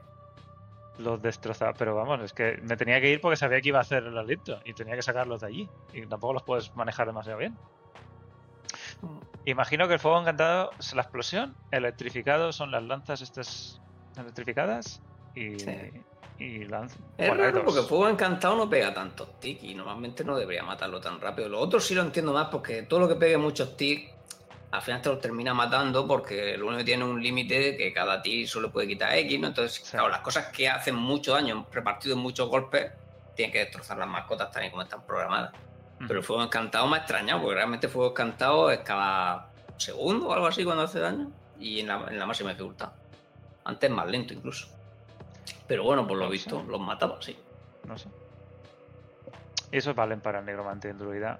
B: Los destrozaba, pero vamos, es que me tenía que ir porque sabía que iba a hacer el aliento y tenía que sacarlos de allí y tampoco los puedes manejar demasiado bien. Imagino que el fuego encantado es la explosión, electrificado son las lanzas estas electrificadas y,
C: Sí.
B: y lanz-
C: Es
B: bueno,
C: raro porque Fuego Encantado no pega tantos tics y normalmente no debería matarlo tan rápido. Lo otro sí lo entiendo más porque todo lo que pegue muchos tics al final te lo termina matando porque lo único que tiene un límite que cada tic solo puede quitar X, ¿no? Entonces,
B: Sí.
C: claro, las cosas que hacen mucho daño repartido en muchos golpes tienen que destrozar las mascotas tal y como están programadas. Pero el Fuego Encantado me ha extrañado porque realmente Fuego Encantado es cada segundo o algo así cuando hace daño y en la, en la máxima dificultad. Antes más lento incluso. Pero bueno, por lo
B: No
C: visto,
B: sé.
C: los mataba, sí.
B: No sé. Esos valen para el negromante el druida.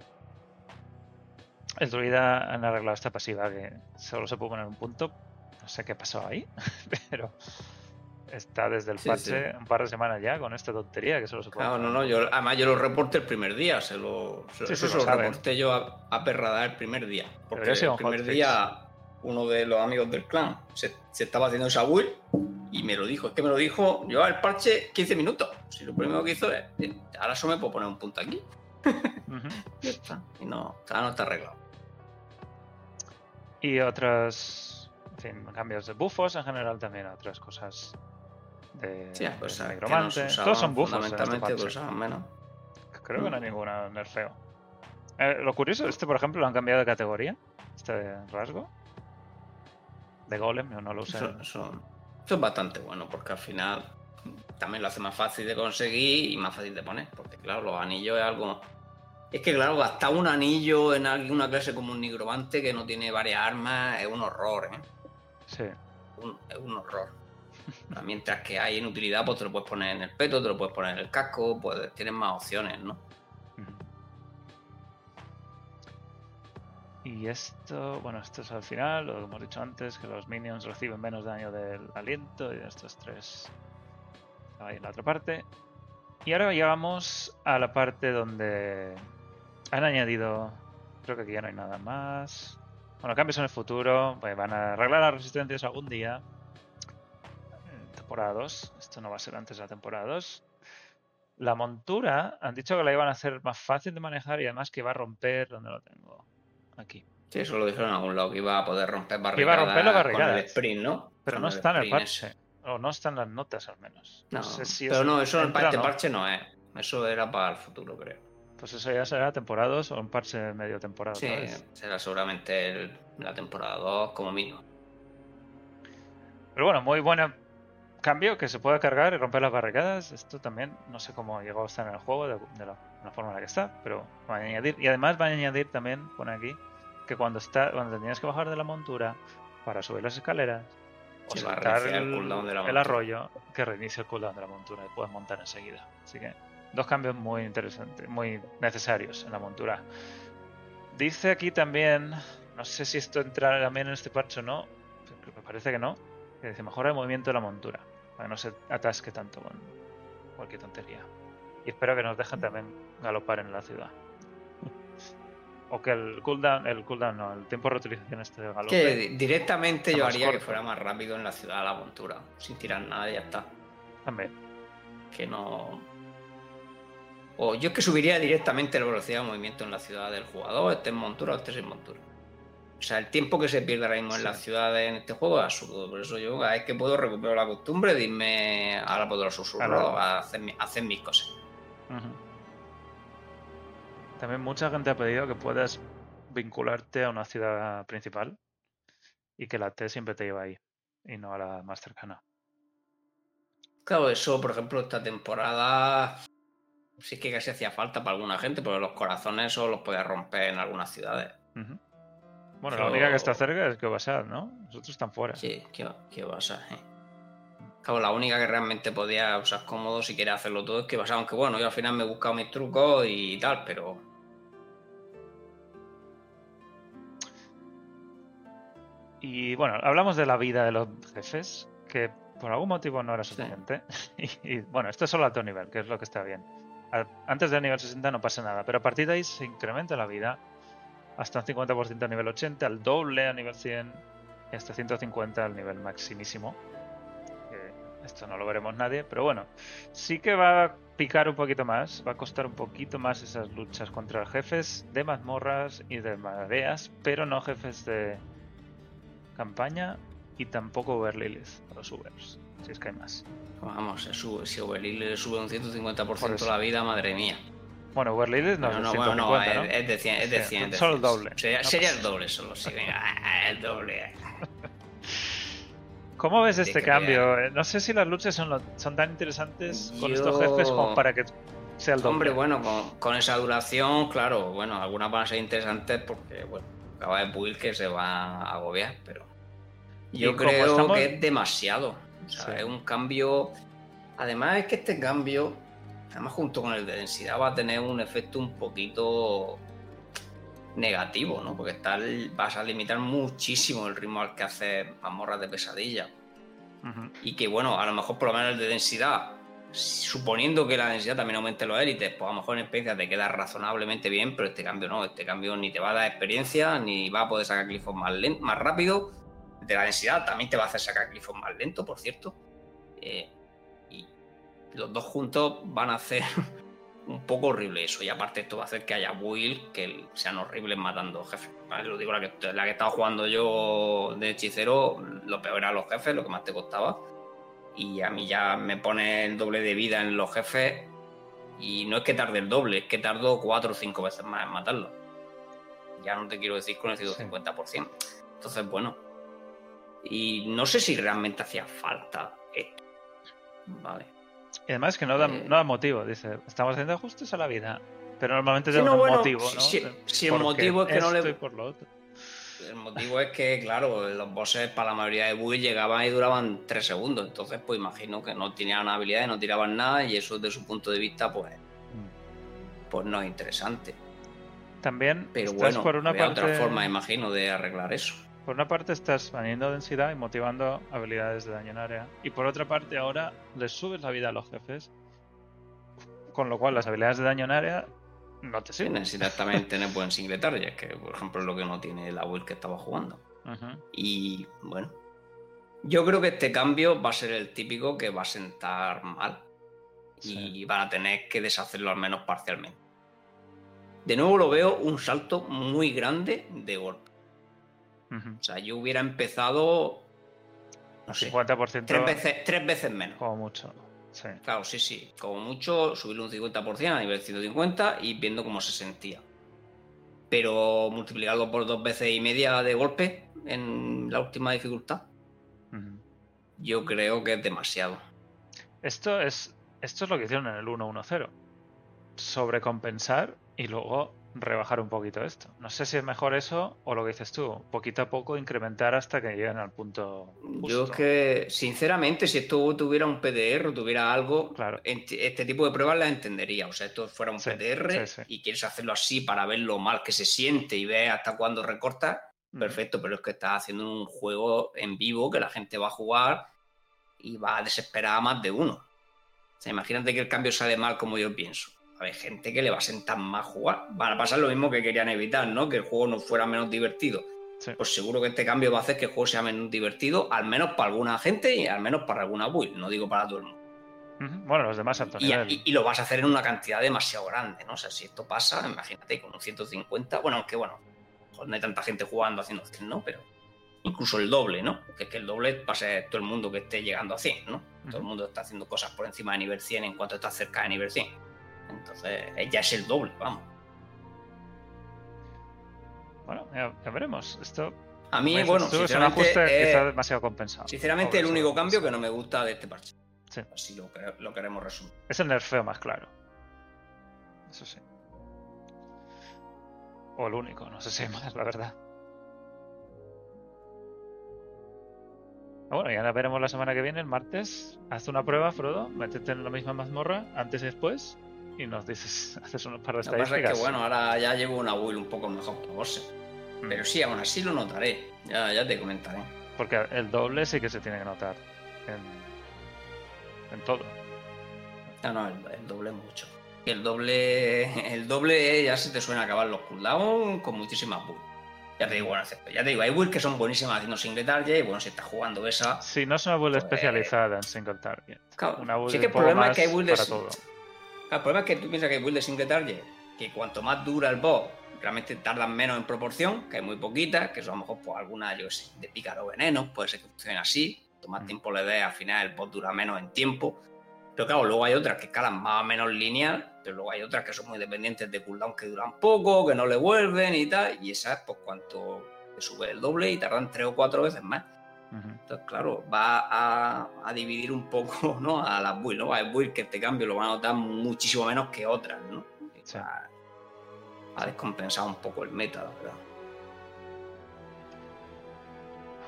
B: El druida han arreglado esta pasiva que solo se puede poner un punto. No sé qué ha pasado ahí, *laughs* pero está desde el
C: Sí,
B: parche
C: sí.
B: un par de semanas ya con esta tontería que solo se puede
C: Claro, no, no, yo, además yo lo reporté el primer día, se lo, se-
B: Sí,
C: eso
B: sí,
C: se
B: lo
C: lo
B: saben.
C: reporté yo a, a Perrada el primer día. Porque el primer
B: hotfix.
C: día uno de los amigos del clan se, se estaba haciendo esa build Y me lo dijo, es que me lo dijo, yo el parche 15 minutos. Si lo primero que hizo es, eh, ahora solo me puedo poner un punto aquí. *laughs* Ya está. Y no, está- no está arreglado.
B: Y otros, en fin, cambios de bufos en general también, otras cosas de,
C: Sí,
B: de
C: pues no se usaban
B: Todos son este
C: fundamentalmente, que usaban menos.
B: Creo que no hay
C: Mm.
B: ninguna nerfeo. Eh, lo curioso, este por ejemplo lo han cambiado de categoría, este rasgo. De golem, yo no lo usé.
C: Eso, eso- eso es bastante bueno porque al final también lo hace más fácil de conseguir y más fácil de poner. Porque claro, los anillos es algo. Es que claro, gastar un anillo en alguna clase como un nigromante que no tiene varias armas es un horror, ¿eh?
B: Sí.
C: Un- es un horror. Mientras que hay en utilidad, pues te lo puedes poner en el peto, te lo puedes poner en el casco, pues tienes más opciones, ¿no?
B: Y esto, bueno, esto es al final, lo que hemos dicho antes, que los minions reciben menos daño del aliento y estos tres ahí en la otra parte. Y ahora llegamos a la parte donde han añadido, creo que aquí ya no hay nada más. Bueno, cambios en el futuro, pues van a arreglar las resistencias algún día. En Temporada 2, esto no va a ser antes de la temporada 2. La montura, han dicho que la iban a hacer más fácil de manejar y además que iba a romper, ¿dónde lo tengo? Aquí.
C: Sí, eso lo dijeron en algún lado, que iba a poder romper barricadas.
B: iba a romper las
C: Con
B: barricadas.
C: el sprint, ¿no?
B: Pero
C: Con
B: no está en el parche. O no están las notas al menos. No,
C: No,
B: sé si
C: pero
B: eso
C: no, eso en
B: o
C: parte
B: no.
C: parche no es. Eso era para el futuro, creo.
B: Pues eso ya será temporadas o un parche medio temporada.
C: Sí, será seguramente el- la temporada 2 como mínimo.
B: Pero bueno, muy buen cambio que se puede cargar y romper las barricadas. Esto también no sé cómo llegó a estar en el juego de, de la, la forma en la que está, pero van a añadir. Y además van a añadir también, pone aquí, que cuando está cuando tenías que bajar de la montura para subir las escaleras o saltar
C: el
B: arroyo, que reinicie el cooldown de la montura y puedes montar enseguida. Así que dos cambios muy interesantes, muy necesarios en la montura. Dice aquí también, no sé si esto entra también en este parche o no, pero me parece que no, que dice mejora el movimiento de la montura, para que no se atasque tanto con cualquier tontería. Y espero que nos dejen también galopar en la ciudad. O que el cooldown, el cooldown no, el tiempo de reutilización este de galope.
C: Que di- directamente yo haría que fuera más rápido en la ciudad la montura, sin tirar nada y ya está.
B: También.
C: Que no. O yo es que subiría directamente la velocidad de movimiento en la ciudad del jugador, esté en montura o esté sin montura. O sea, el tiempo que se pierde ahora mismo en las ciudades en este juego es absurdo. Por eso yo cada vez que puedo recupero la costumbre de irme a la poderosa susurro a hacer, mi- a hacer mis cosas.
B: También mucha gente ha pedido que puedas vincularte a una ciudad principal y que la T siempre te lleva ahí y no a la más cercana.
C: Claro, eso, por ejemplo, esta temporada sí que casi hacía falta para alguna gente, porque los corazones solo los podía romper en algunas ciudades.
B: Ujú. Bueno,
C: Pero-
B: la única que está cerca es que Basad, ¿no? Nosotros están fuera.
C: Sí, ¿qué, qué vas a hacer? Claro, la única que realmente podía usar cómodo si quería hacerlo todo es que Basad, aunque bueno, yo al final me he buscado mis trucos y tal, pero
B: Y bueno, hablamos de la vida de los jefes, que por algún motivo no era suficiente. *laughs* Y, y, bueno, esto es solo alto nivel, que es lo que está bien. Al- Antes del nivel 60 no pasa nada, pero a partir de ahí se incrementa la vida hasta un 50% a nivel 80, al doble a nivel 100 y hasta 150 al nivel maximísimo. Esto no lo veremos nadie, pero bueno, sí que va a picar un poquito más, va a costar un poquito más esas luchas contra jefes de mazmorras y de mareas, pero no jefes de campaña y tampoco Uber Lilith a los Ubers, si es que hay más.
C: vamos, si Overil le sube un 150%
B: Por eso.
C: la vida, madre mía.
B: Bueno, Uber Lilith no,
C: No,
B: es
C: bueno, no,
B: 150, ¿no?
C: es, de 100, es de
B: Sí,
C: 100. es de
B: solo el
C: 100.
B: doble.
C: Sería,
B: No
C: sería
B: pasa
C: el doble solo, sí, venga, *laughs* ah, el doble.
B: ¿Cómo ves este cambio? Eh, No sé si las luchas son, lo- son tan interesantes con estos jefes como para que sea el doble.
C: Hombre, bueno, con, con esa duración, claro, bueno, algunas van a ser interesantes porque, bueno, acaba de pulir que se va a agobiar, pero yo creo
B: estamos-
C: que es demasiado. O sea,
B: Sí.
C: es un cambio. Además, es que este cambio, además, junto con el de densidad, va a tener un efecto un poquito negativo, ¿no? Porque está, vas a limitar muchísimo el ritmo al que hace mazmorras de pesadilla. Y que bueno, a lo mejor por lo menos el de densidad, suponiendo que la densidad también aumente los élites, pues a lo mejor en experiencia te queda razonablemente bien, pero este cambio no, este cambio ni te va a dar experiencia, ni va a poder sacar glifos más, más rápido. De la densidad también te va a hacer sacar glifos más lento, por cierto. Eh, los dos juntos van a hacer *laughs* un poco horrible eso. Y aparte esto va a hacer que haya Will que sean horribles matando jefes. ¿vale? Lo digo, la que, la que estaba jugando yo de hechicero, lo peor eran los jefes, lo que más te costaba. Y a mí ya me pone el doble de vida en los jefes. Y no es que tarde el doble, es que tardo cuatro o cinco veces más en matarlo. Ya no te quiero decir con el 150%. Entonces, bueno. Y no sé si realmente hacía falta esto. Vale.
B: Y además que no da,
C: Eh.
B: no da motivo, dice, estamos haciendo ajustes a la vida. Pero normalmente
C: Sí,
B: da
C: no,
B: un
C: bueno,
B: motivo,
C: si-
B: ¿no?
C: si-
B: De-
C: si el motivo es que no le-
B: esto y por lo otro.
C: El motivo es que, claro, los bosses para la mayoría de builds llegaban y duraban 3 segundos. Entonces, pues imagino que no tenían habilidades, no tiraban nada y eso desde su punto de vista, pues,
B: Mm.
C: pues no es interesante.
B: También
C: Pero bueno,
B: por una parte,
C: otra forma, imagino, de arreglar eso.
B: Por una parte estás añadiendo densidad y motivando habilidades de daño en área. Y por otra parte ahora les subes la vida a los jefes. Con lo cual las habilidades de daño en área no te sirven.
C: necesitas también tener buen single target, que por ejemplo es lo que no tiene la build que estaba jugando. Y bueno, yo creo que este cambio va a ser el típico que va a sentar mal. Y van a tener que deshacerlo al menos parcialmente. De nuevo lo veo un salto muy grande de golpe. O sea, yo hubiera empezado, no sé,
B: 50%
C: tres veces, tres veces menos.
B: como mucho. Sí.
C: Claro, sí, sí. Como mucho, subirle un 50% a nivel 150 y viendo cómo se sentía. Pero multiplicarlo por dos veces y media de golpe en la última dificultad, yo creo que es demasiado.
B: Esto es, esto es lo que hicieron en el 1.1.0. Sobrecompensar y luego rebajar un poquito esto. No sé si es mejor eso o lo que dices tú, poquito a poco incrementar hasta que lleguen al punto justo.
C: Yo es que, sinceramente, si esto tuviera un PDR o tuviera algo,
B: Claro.
C: este tipo de pruebas las entendería. O sea, esto fuera un
B: Sí,
C: PDR
B: sí, sí.
C: y quieres hacerlo así para ver lo mal que se siente y ver hasta cuándo recorta, perfecto, pero es que estás haciendo un juego en vivo que la gente va a jugar y va a desesperar a más de uno. O sea, imagínate que el cambio sale mal como yo pienso. Hay gente que le va a sentar más jugar. Van a pasar lo mismo que querían evitar, ¿no? Que el juego no fuera menos divertido.
B: Sí.
C: Pues seguro que este cambio va a hacer que el juego sea menos divertido, al menos para alguna gente y al menos para alguna build. No digo para todo el mundo.
B: Bueno, los demás alto
C: Y, y- y lo vas a hacer en una cantidad demasiado grande, ¿no? O sea, si esto pasa, imagínate con un 150, bueno, aunque bueno, no hay tanta gente jugando haciendo 100, ¿no? Pero incluso el doble, ¿no? Que es que el doble va a todo el mundo que esté llegando a 100, ¿no? Todo el mundo está haciendo cosas por encima de nivel 100 en cuanto está cerca de nivel 100. Entonces, ya es el doble, vamos.
B: Bueno, ya, ya veremos. Esto
C: A mí, bueno,
B: es un ajuste
C: eh,
B: quizá demasiado compensado.
C: sinceramente el único cambio que no me gusta de este parche.
B: Sí.
C: Así lo, lo queremos resumir.
B: Es el nerfeo más claro. Eso sí. O el único, no sé si hay más, la verdad. Ah, Bueno, ya la veremos la semana que viene, el martes. Haz una prueba, Frodo, métete en la misma mazmorra, antes y después, y nos dices, *laughs* haces unos par de
C: Lo que pasa es
B: estadísticas.
C: que, bueno, ahora ya llevo una build un poco mejor que vos.
B: Mm,
C: Pero sí, aún así lo notaré. Ya, ya te comentaré.
B: Porque el doble sí que se tiene que notar en, en todo.
C: No, no, el, el doble mucho. El doble, *laughs* el doble ya se te suelen acabar los cooldowns con muchísimas builds. Ya te digo, bueno, excepto- ya te digo, hay builds que son buenísimas haciendo single target y bueno, si estás jugando esa.
B: Sí, no es una build
C: Pues-
B: especializada en single target.
C: Claro,
B: Una build
C: sí que el problema es que hay builds el problema es que tú piensas que hay builds de single target, que cuanto más dura el boss, realmente tardan menos en proporción, que hay muy poquitas, que son a lo mejor pues, algunas, yo sé, de pícaro veneno, puede ser que funcionen así. Cuanto más
B: Mm.
C: tiempo le des, al final el boss dura menos en tiempo. Pero claro, luego hay otras que escalan más o menos lineal, pero luego hay otras que son muy dependientes de cooldown que duran poco, que no le vuelven y tal, y esas, pues cuanto te sube el doble y tardan tres o cuatro veces más. Entonces, claro, va a, a dividir un poco *laughs* ¿no? a las builds, ¿no? Hay builds que este cambio lo van a notar muchísimo menos que otras, ¿no?
B: Sí.
C: Va a descompensar un poco el meta, la verdad.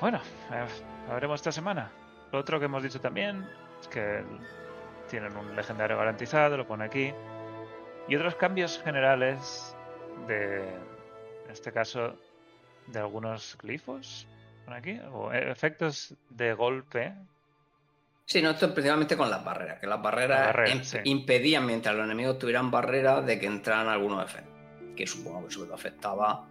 B: Bueno, eh, lo veremos esta semana. Lo otro que hemos dicho también es que tienen un legendario garantizado, lo pone aquí. Y otros cambios generales de, en este caso, de algunos glifos, pone aquí, o efectos de golpe.
C: Sí, no, esto es principalmente con las barreras, que las barreras imp-
B: sí.
C: impedían, mientras los enemigos tuvieran barreras, de que entraran algunos efectos. Que supongo que eso lo afectaba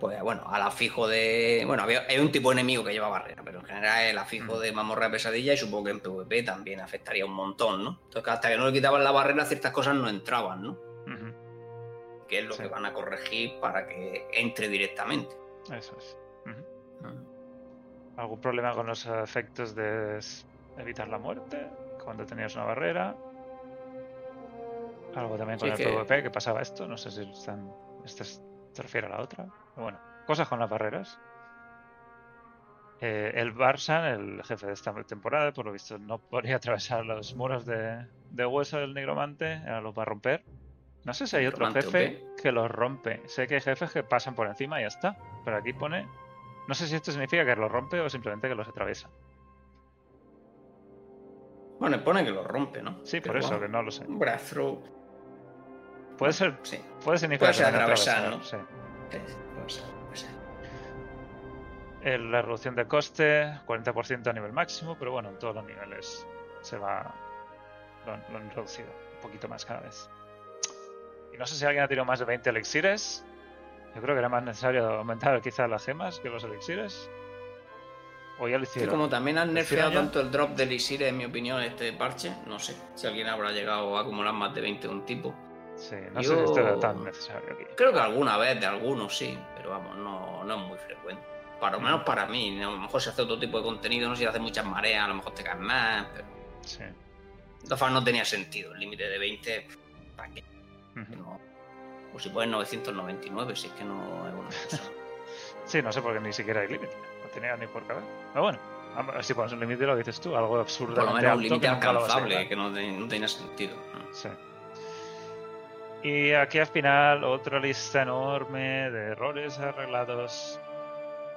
C: Pues bueno, al afijo de. Bueno, había, hay un tipo de enemigo que lleva barrera, pero en general el afijo
B: Mm.
C: de mamorra pesadilla y supongo que en PvP también afectaría un montón, ¿no? Entonces, hasta que no le quitaban la barrera, ciertas cosas no entraban, ¿no? Que es lo
B: Sí.
C: que van a corregir para que entre directamente.
B: Eso es. ¿Algún problema con los efectos de evitar la muerte? Cuando tenías una barrera. Algo también con
C: Sí,
B: el
C: que-
B: PvP que pasaba esto. No sé si están, este es- se refiere a la otra. Pero bueno, cosas con las barreras. Eh, el Barsan, el jefe de esta temporada, por lo visto no podía atravesar los muros de, de hueso del nigromante. Ahora los va a romper. No sé si hay otro jefe que los rompe. Sé que hay jefes que pasan por encima y ya está. Pero aquí pone no sé si esto significa que los rompe o simplemente que los atraviesa.
C: Bueno, pone que lo rompe, ¿no?
B: Sí, por eso, que no lo sé.
C: Un brazo.
B: Puede ser,
C: Sí.
B: puede significar
C: Puede ser atravesar,
B: atravesar, sí.
C: sí, puede ser, puede ser.
B: El- La reducción de coste, 40% a nivel máximo, pero bueno, en todos los niveles se va. Lo, lo han reducido un poquito más cada vez. Y no sé si alguien ha tirado más de 20 elixires. Yo creo que era más necesario aumentar quizás las gemas que los elixires. O ya lo
C: Sí,
B: hicieron.
C: como también han
B: ¿Lo
C: nerfeado tanto el drop de Elixir, en mi opinión, este parche, no sé si alguien habrá llegado a acumular más de 20 de un tipo.
B: Sí, no sé si esto
C: Yo-
B: era tan necesario aquí.
C: Creo que alguna vez de algunos sí, pero vamos, no, no es muy frecuente. Para lo menos para mí, a lo mejor si hace otro tipo de contenido, no sé si hace muchas mareas, a lo mejor te caen más, pero
B: Sí.
C: de no tenía sentido. El límite de 20, ¿para qué?
B: Ujú.
C: No. O si pones 999, si es que no es una cosa. *laughs*
B: Sí, no sé por qué ni siquiera hay límite. No tenía ni por caber. Pero bueno, si pones un límite lo que dices tú, algo absurdo.
C: Por lo menos un límite alcanzable, que no, no tenía sentido.
B: Sí. Y aquí al final otra lista enorme de errores arreglados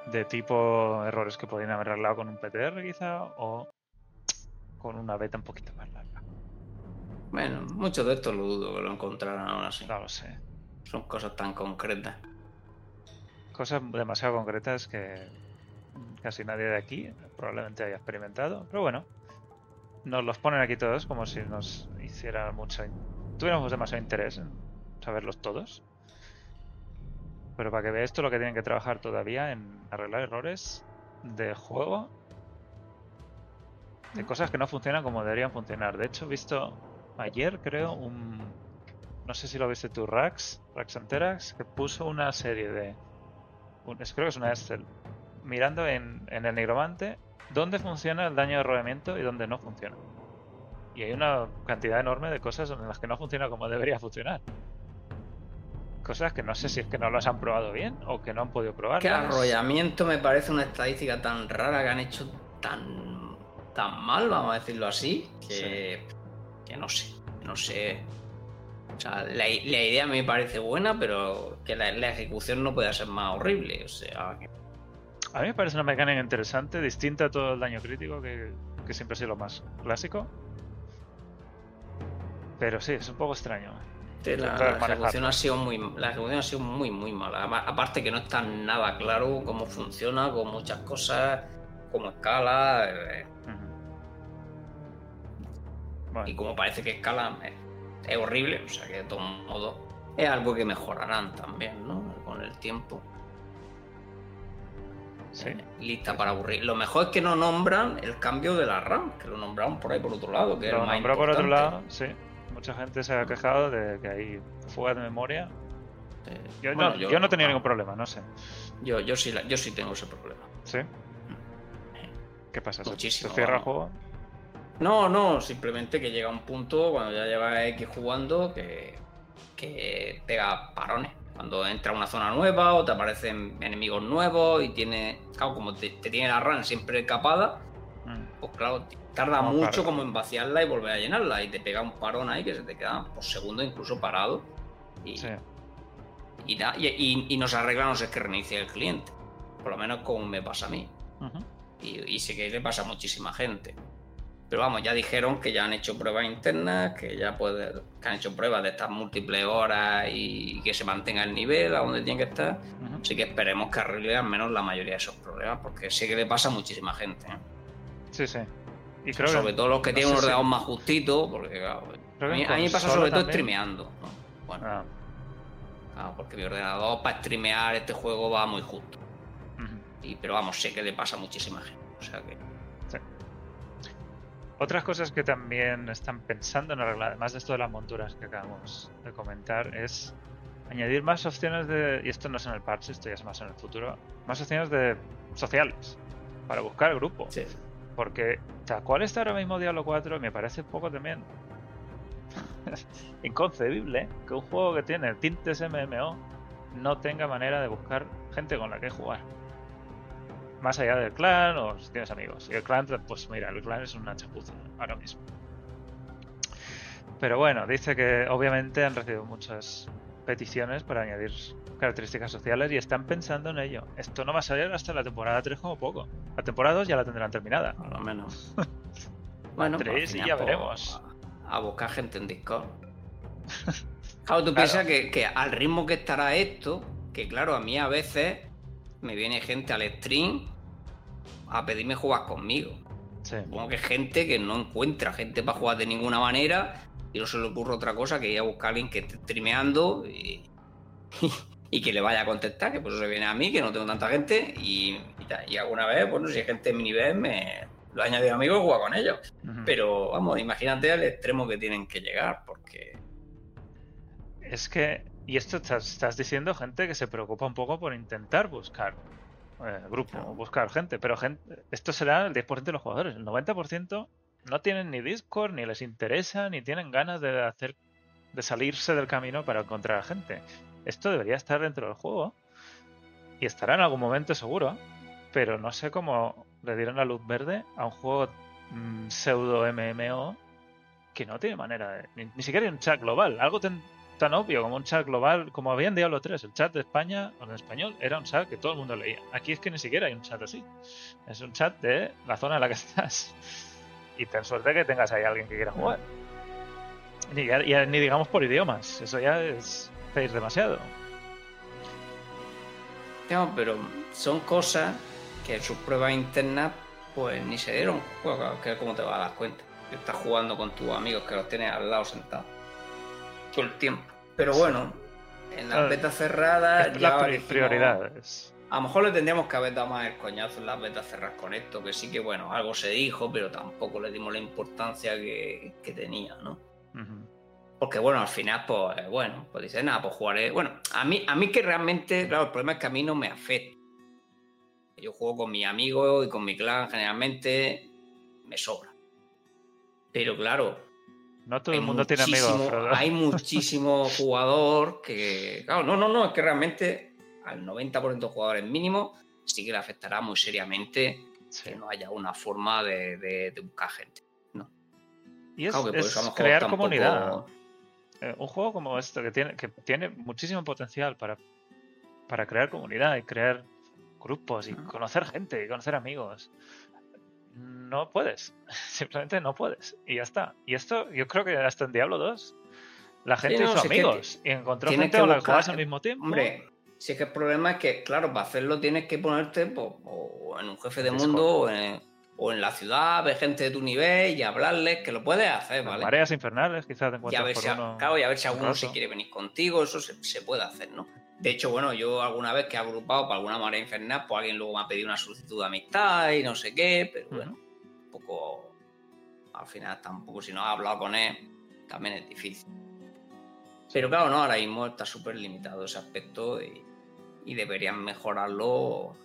B: de tipo errores que podrían haber arreglado con un PTR quizá o con una beta un poquito más larga.
C: Bueno, muchos de estos lo dudo que lo encontraran aún así.
B: No lo sé.
C: Son cosas tan concretas.
B: Cosas demasiado concretas que casi nadie de aquí probablemente haya experimentado. Pero bueno, nos los ponen aquí todos como si nos hiciera mucho... tuviéramos demasiado interés en saberlos todos. Pero para que veáis esto lo que tienen que trabajar todavía en arreglar errores de juego. De cosas que no funcionan como deberían funcionar. De hecho, he visto ayer, creo, un... No sé si lo viste tú, Rax, Rax Anterax, que puso una serie de... un- es- creo que es una Excel. Mirando en, en el nigromante dónde funciona el daño de rodeamiento y dónde no funciona. Y hay una cantidad enorme de cosas en las que no funciona como debería funcionar. Cosas que no sé si es que no las han probado bien o que no han podido probar.
C: Que arrollamiento me parece una estadística tan rara que han hecho tan, tan mal, vamos a decirlo así, que, que no sé, no sé. O sea, la, la idea me parece buena, pero que la, la ejecución no puede ser más horrible. O sea, que-
B: A mí me parece una mecánica interesante, distinta a todo el daño crítico, que, que siempre ha sido lo más clásico. Pero sí, es un poco extraño.
C: la, la ejecución ha sido muy la ejecución ha sido muy muy mala. Aparte que no está nada claro cómo funciona, con muchas cosas, cómo escala, eh.
B: Bueno,
C: y como parece que escala es, es horrible, o sea que de todos modos es algo que mejorarán también, ¿no? Con el tiempo.
B: sí.
C: Eh, lista para aburrir. Lo mejor es que no nombran el cambio de la RAM, que lo nombraron por ahí por otro lado, que es
B: Lo nombró por otro lado, sí. Mucha gente se ha quejado de que hay fuga de memoria.
C: Eh,
B: Yo,
C: bueno,
B: no, yo no tenía ningún problema, no sé.
C: Yo, yo, sí, yo sí tengo ese problema.
B: ¿Sí? ¿Qué pasa? ¿Se-
C: Muchísimo,
B: ¿Se cierra el juego?
C: No, no, simplemente que llega un punto cuando ya llevas X jugando que, que pega parones. Cuando entra a una zona nueva o te aparecen enemigos nuevos y tiene. Claro, como te, te tiene la RAM siempre capada,
B: Mm.
C: pues claro, tarda
B: No,
C: mucho
B: claro.
C: como en vaciarla y volver a llenarla. Y te pega un parón ahí que se te queda por segundo incluso parado. Y,
B: Sí.
C: y, na- y, y- y no se arregla no ser que reinicie el cliente. Por lo menos como me pasa a mí. Y sé que le pasa a muchísima gente. Pero vamos, ya dijeron que ya han hecho pruebas internas, que ya puede, que han hecho pruebas de estas múltiples horas y que se mantenga el nivel a donde tiene que estar. Así que esperemos que arregle al menos la mayoría de esos problemas, porque sé que le pasa a muchísima gente. ¿eh?
B: Sí, sí. Y creo que
C: sobre todo los que
B: no
C: tienen un ordenador más justito, porque claro, a mí, a mí me pasa sobre todo streameando. ¿no? Bueno,
B: Ah,
C: claro, Porque mi ordenador para streamear este juego va muy justo. Y, pero vamos, sé que le pasa a muchísima gente. O sea que.
B: Otras cosas que también están pensando en arreglar, además de esto de las monturas que acabamos de comentar, es añadir más opciones de. Y esto no es en el parche, esto ya es más en el futuro. Más opciones de sociales para buscar grupo.
C: Sí.
B: Porque tal cual está ahora mismo Diablo 4, me parece un poco también *laughs* inconcebible que un juego que tiene tintes MMO no tenga manera de buscar gente con la que jugar. Más allá del clan o si tienes amigos. Y el clan, pues mira, el clan es una chapuza ahora mismo. Pero bueno, dice que obviamente han recibido muchas peticiones para añadir características sociales y están pensando en ello. Esto no va a salir hasta la temporada 3 como poco. La temporada 2 ya la tendrán terminada.
C: Por lo menos. *laughs* *laughs* bueno,
B: Tres
C: al
B: y
C: final,
B: ya veremos.
C: A, a buscar gente en Discord. *laughs* Claro, tú piensas que, que al ritmo que estará esto, que claro, a mí a veces me viene gente al stream a pedirme jugar conmigo.
B: Sí.
C: Supongo que gente que no encuentra gente para jugar de ninguna manera y no se le ocurre otra cosa que ir a buscar a alguien que esté streameando y, *laughs* y que le vaya a contestar, que por eso se viene a mí, que no tengo tanta gente y, y, tal. Y alguna vez, bueno, si hay gente de mi nivel, me lo añadido amigos y juego con ellos. Pero vamos, imagínate al extremo que tienen que llegar, porque
B: Es que, y esto estás, estás diciendo gente que se preocupa un poco por intentar buscar eh, grupo,
C: Claro.
B: buscar gente, pero gente, esto será el 10% de los jugadores. El 90% no tienen ni Discord, ni les interesa, ni tienen ganas de hacer, de salirse del camino para encontrar a gente. Esto debería estar dentro del juego y estará en algún momento seguro, pero no sé cómo le dieron la luz verde a un juego mm, pseudo MMO que no tiene manera de. Ni, ni siquiera hay un chat global. Algo tan, tan obvio como un chat global, como había en Diablo 3. El chat de España, o en español, era un chat que todo el mundo leía. Aquí es que ni siquiera hay un chat así. Es un chat de la zona en la que *laughs* estás. Y ten suerte que tengas ahí alguien que quiera jugar. Ni, digamos por idiomas. Eso ya es pedir demasiado.
C: no, pero son cosas que en sus pruebas internas pues ni se dieron. Que cómo te vas a dar cuenta. Estás jugando con tus amigos que los tienes al lado sentados todo el tiempo. Pero bueno, en las betas cerradas
B: Es
C: ya
B: la pri-
C: dijimos-
B: prioridades.
C: A lo mejor le tendríamos que haber dado más el coñazo en las betas cerradas con esto, que sí que bueno, algo se dijo, pero tampoco le dimos la importancia que, que tenía, ¿no? Porque bueno, al final, pues eh, bueno, pues dices, nada, pues jugaré. Bueno, a mí, a mí que realmente, claro, el problema es que a mí no me afecta. Yo juego con mis amigos y con mi clan, generalmente me sobra. Pero claro,
B: No todo
C: hay
B: el mundo tiene amigos, Frodo.
C: Hay *laughs* muchísimo jugador que. Claro, no, no, no, es que realmente al 90% de jugadores mínimo sí que le afectará muy seriamente
B: Sí.
C: que no haya una forma de, de- de buscar gente.
B: Y es,
C: Claro que
B: crear
C: tampoco-
B: comunidad. Eh, un juego como esto que tiene, que tiene muchísimo potencial para, para crear comunidad y crear grupos y conocer gente y conocer amigos. No puedes, *laughs* simplemente no puedes. Y ya está. Y esto yo creo que hasta en Diablo 2 la gente
C: no,
B: hizo
C: si que
B: amigos y encontró gente con la que al mismo tiempo.
C: Hombre, si es que el problema es que, claro, para hacerlo tienes que ponerte pues, o en un jefe de mundo o en, o en la ciudad, ver gente de tu nivel y hablarles, que lo puedes hacer, ¿vale?
B: Mareas infernales, quizás te
C: y a
B: encuentras
C: ver
B: por
C: si, a-
B: uno.
C: claro, y a ver si
B: un
C: alguno se quiere venir contigo, eso se, se puede hacer, ¿no? De hecho, bueno, yo alguna vez que he agrupado para alguna marea infernal, pues alguien luego me ha pedido una solicitud de amistad y no sé qué, pero bueno, un poco. Al final tampoco, si no has hablado con él, también es difícil. Pero claro, no, ahora mismo está súper limitado ese aspecto y, y deberían mejorarlo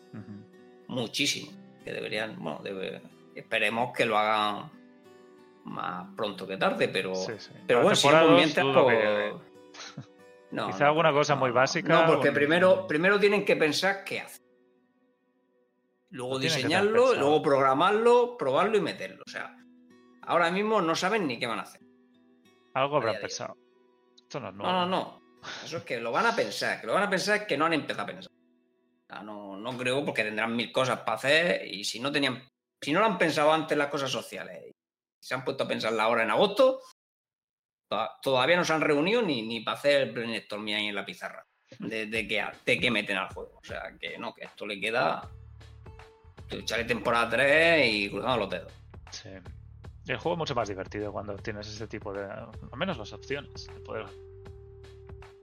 C: muchísimo. Que deberían, bueno, debe- esperemos que lo hagan más pronto que tarde, pero,
B: Sí, sí.
C: pero bueno, si mientras, pues- *laughs* No,
B: Quizá
C: no,
B: alguna cosa
C: no,
B: muy básica,
C: No, porque primero, primero tienen que pensar qué hacer. Luego diseñarlo, luego programarlo, probarlo y meterlo. O sea, ahora mismo no saben ni qué van a hacer.
B: Algo habrán pensado. Esto no es nuevo.
C: No, no, no. Eso es que lo van a pensar. Que lo van a pensar que no han empezado a pensar. No, no creo porque tendrán mil cosas para hacer y si no tenían, si no lo han pensado antes las cosas sociales y se han puesto a pensarla ahora en agosto, to- todavía no se han reunido ni, ni para hacer el brainstorming ahí en la pizarra de, de qué, de qué meten al juego. O sea, que no, que esto le queda echarle temporada 3 y cruzando los dedos.
B: Sí. El juego es mucho más divertido cuando tienes ese tipo de. Al menos las opciones de poder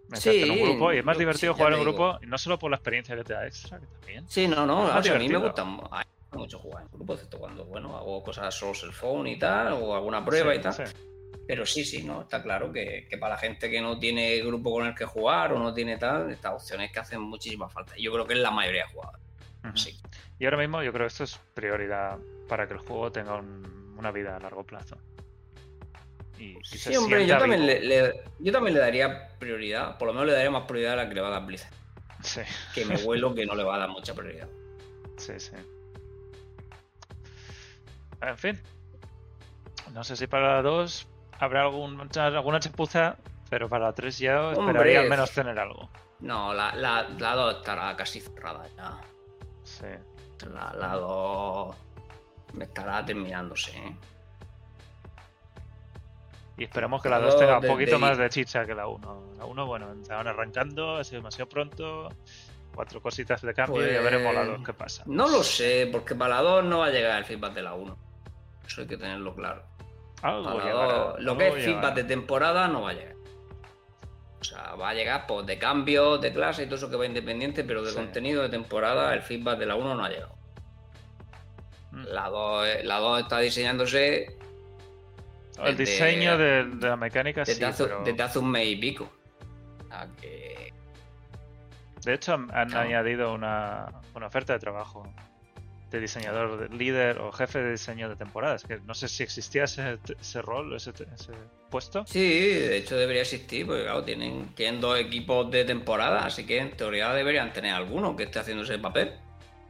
B: meterte en un
C: Sí,
B: grupo y es más divertido
C: sí,
B: jugar en grupo no solo por la experiencia que te da extra, que también.
C: Sí, no, no, o sea, a mí me gusta mu- a mí me gusta mucho jugar en grupo, excepto cuando, bueno, hago cosas solo el phone y tal, o alguna prueba
B: Sí,
C: y tal. Pero sí, sí, no, está claro que, que para la gente que no tiene grupo con el que jugar o no tiene tal, estas opciones que hacen muchísima falta. Yo creo que es la mayoría de jugadores. Sí.
B: Y ahora mismo yo creo que esto es prioridad para que el juego tenga un- una vida a largo plazo. Y, y se
C: Sí, hombre, yo también le, le- yo también le daría prioridad, por lo menos le daría más prioridad a la que le va a dar Blizzard.
B: Sí,
C: Que me *laughs* huelo que no le va a dar mucha prioridad.
B: sí, sí. En fin. No sé si para la 2 habrá algún, alguna chapuza, pero para la 3 ya
C: Hombre.
B: esperaría al menos tener algo.
C: No, la, la, la 2 estará casi cerrada ya.
B: Sí.
C: La, la 2 estará terminándose. ¿eh?
B: Y esperemos que la
C: La
B: 2 tenga un poquito
C: desde-
B: más de chicha que la 1. La 1, bueno, estaban arrancando, ha sido demasiado pronto. Cuatro cositas de cambio y ya veremos la
C: Pues,
B: 2 qué pasa.
C: No lo sé, porque para la 2 no va a llegar el feedback de la 1. Eso hay que tenerlo claro.
B: Algo
C: la
B: llegará,
C: lo que es
B: llegará.
C: feedback de temporada no va a llegar. O sea, va a llegar pues, de cambios, de clase y todo eso que va independiente, pero de
B: Sí.
C: contenido de temporada el feedback de la 1 no ha llegado.
B: Mm.
C: La 2, la 2 está diseñándose
B: El
C: desde-
B: diseño de, de la mecánica sí,
C: desde, hace,
B: pero...
C: desde hace un mes y pico. Que
B: De hecho, han, han
C: Claro.
B: añadido una, una oferta de trabajo de diseñador de- líder o jefe de diseño de temporadas. Que no sé si existía ese, ese rol, ese, ese puesto.
C: Sí, de hecho debería existir, porque claro, tienen, tienen dos equipos de temporada, así que en teoría deberían tener alguno que esté haciendo ese papel.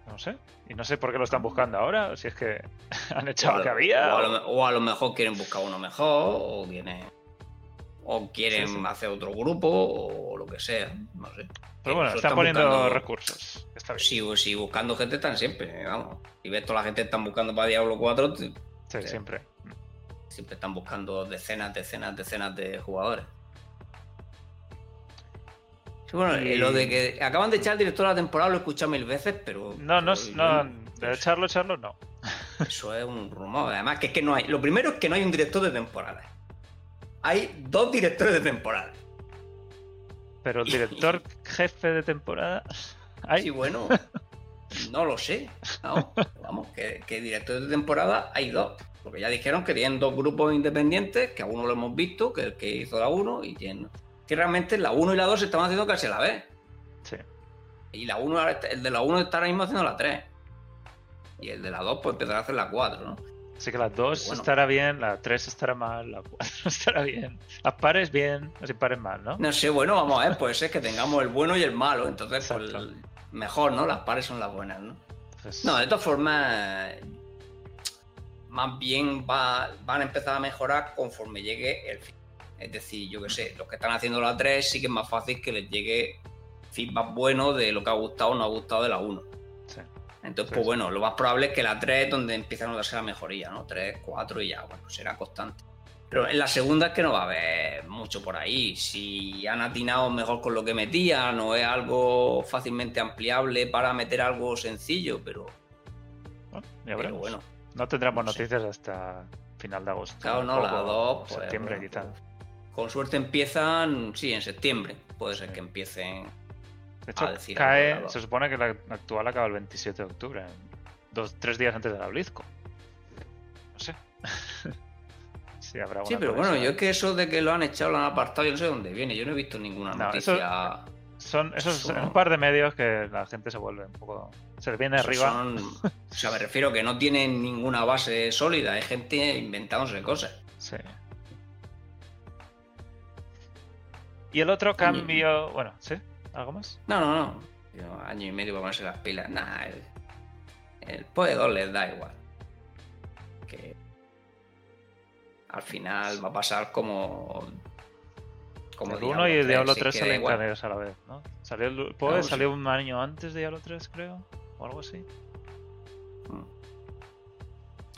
B: No sé. Y no sé por qué lo están buscando ahora. Si es que *laughs* han echado lo que había.
C: o a lo,
B: o-
C: me- o a lo mejor quieren buscar uno mejor, o quieren, o quieren
B: Sí, sí.
C: hacer otro grupo, o lo que sea, no sé.
B: Pero bueno, están poniendo
C: buscando-
B: recursos. Está bien.
C: Si, si buscando gente están siempre, vamos. Y ves toda la gente están buscando para Diablo 4, te-
B: Sí, siempre.
C: siempre están buscando decenas, decenas, decenas de jugadores. Sí, bueno,
B: Y-
C: lo de que acaban de echar al director de la temporada lo he escuchado mil veces, pero.
B: No, no,
C: pero
B: no, de echarlo, echarlo, no. *laughs*
C: Eso es un rumor. Además, que es que no hay. Lo primero es que no hay un director de temporada. Hay dos directores de temporada.
B: Pero el director jefe de temporada. Ay,
C: Sí, bueno. No lo sé. No, vamos, que, que directores de temporada hay dos. Porque ya dijeron que tienen dos grupos independientes, que a uno lo hemos visto, que el que hizo la 1, y tienen. Que realmente la 1 y la 2 se estaban haciendo casi a la vez.
B: sí.
C: Y la 1, el de la 1 está ahora mismo haciendo la 3. Y el de la 2, pues empezará a hacer la 4, ¿no?
B: Así que la 2
C: Bueno.
B: estará bien, la 3 estará mal, la 4 *laughs* estará bien. Las pares bien, las impares mal, ¿no?
C: No sé, bueno, vamos a ver, puede ser que tengamos el bueno y el malo. Entonces, pues mejor, ¿no? Las pares son las buenas, ¿no?
B: Entonces,
C: No, de todas formas, más bien va- van a empezar a mejorar conforme llegue el fin. Es decir, yo qué sé, los que están haciendo la 3 sí que es más fácil que les llegue feedback bueno de lo que ha gustado o no ha gustado de la 1. Entonces,
B: Sí,
C: pues bueno, lo más probable es que la 3 es donde empiezan a darse la mejoría, ¿no? 3, 4 y ya, bueno, será constante. Pero en la segunda es que no va a haber mucho por ahí. Si han atinado mejor con lo que metían o es algo fácilmente ampliable para meter algo sencillo, pero,
B: Bueno, ya
C: pero bueno.
B: No tendremos
C: no sé.
B: noticias hasta final de agosto.
C: Claro, no, la
B: o
C: 2, pues,
B: septiembre
C: bueno,
B: quizá.
C: pues, con suerte empiezan, sí, en septiembre. Puede ser
B: Sí.
C: que empiecen.
B: De hecho,
C: de
B: cae, se supone que la actual acaba el 27 de octubre, dos, tres días antes de la BlizzCon. No sé. *laughs* sí, habrá
C: Sí,
B: una
C: pero bueno, yo es que eso de que lo han echado, lo han apartado, yo no sé dónde viene. Yo no he visto ninguna
B: No,
C: noticia.
B: Son esos
C: Eso-
B: un par de medios que la gente se vuelve un poco. Se le viene arriba.
C: son- *laughs* o sea, me refiero que no tienen ninguna base sólida. Hay gente inventándose cosas.
B: Sí. Y el otro cambio. Bueno, ¿sí? ¿Algo más?
C: No, no, no. Yo, año y medio para ponerse las pilas. Nah, el, el PoE 2 les da igual. Que al final va a pasar como. Como
B: el 1 y el
C: 3,
B: Diablo
C: si
B: 3
C: es que da
B: salen caneos a la vez, ¿no? Salió el PoE,
C: sí.
B: salió un año antes de Diablo 3, creo. O algo así.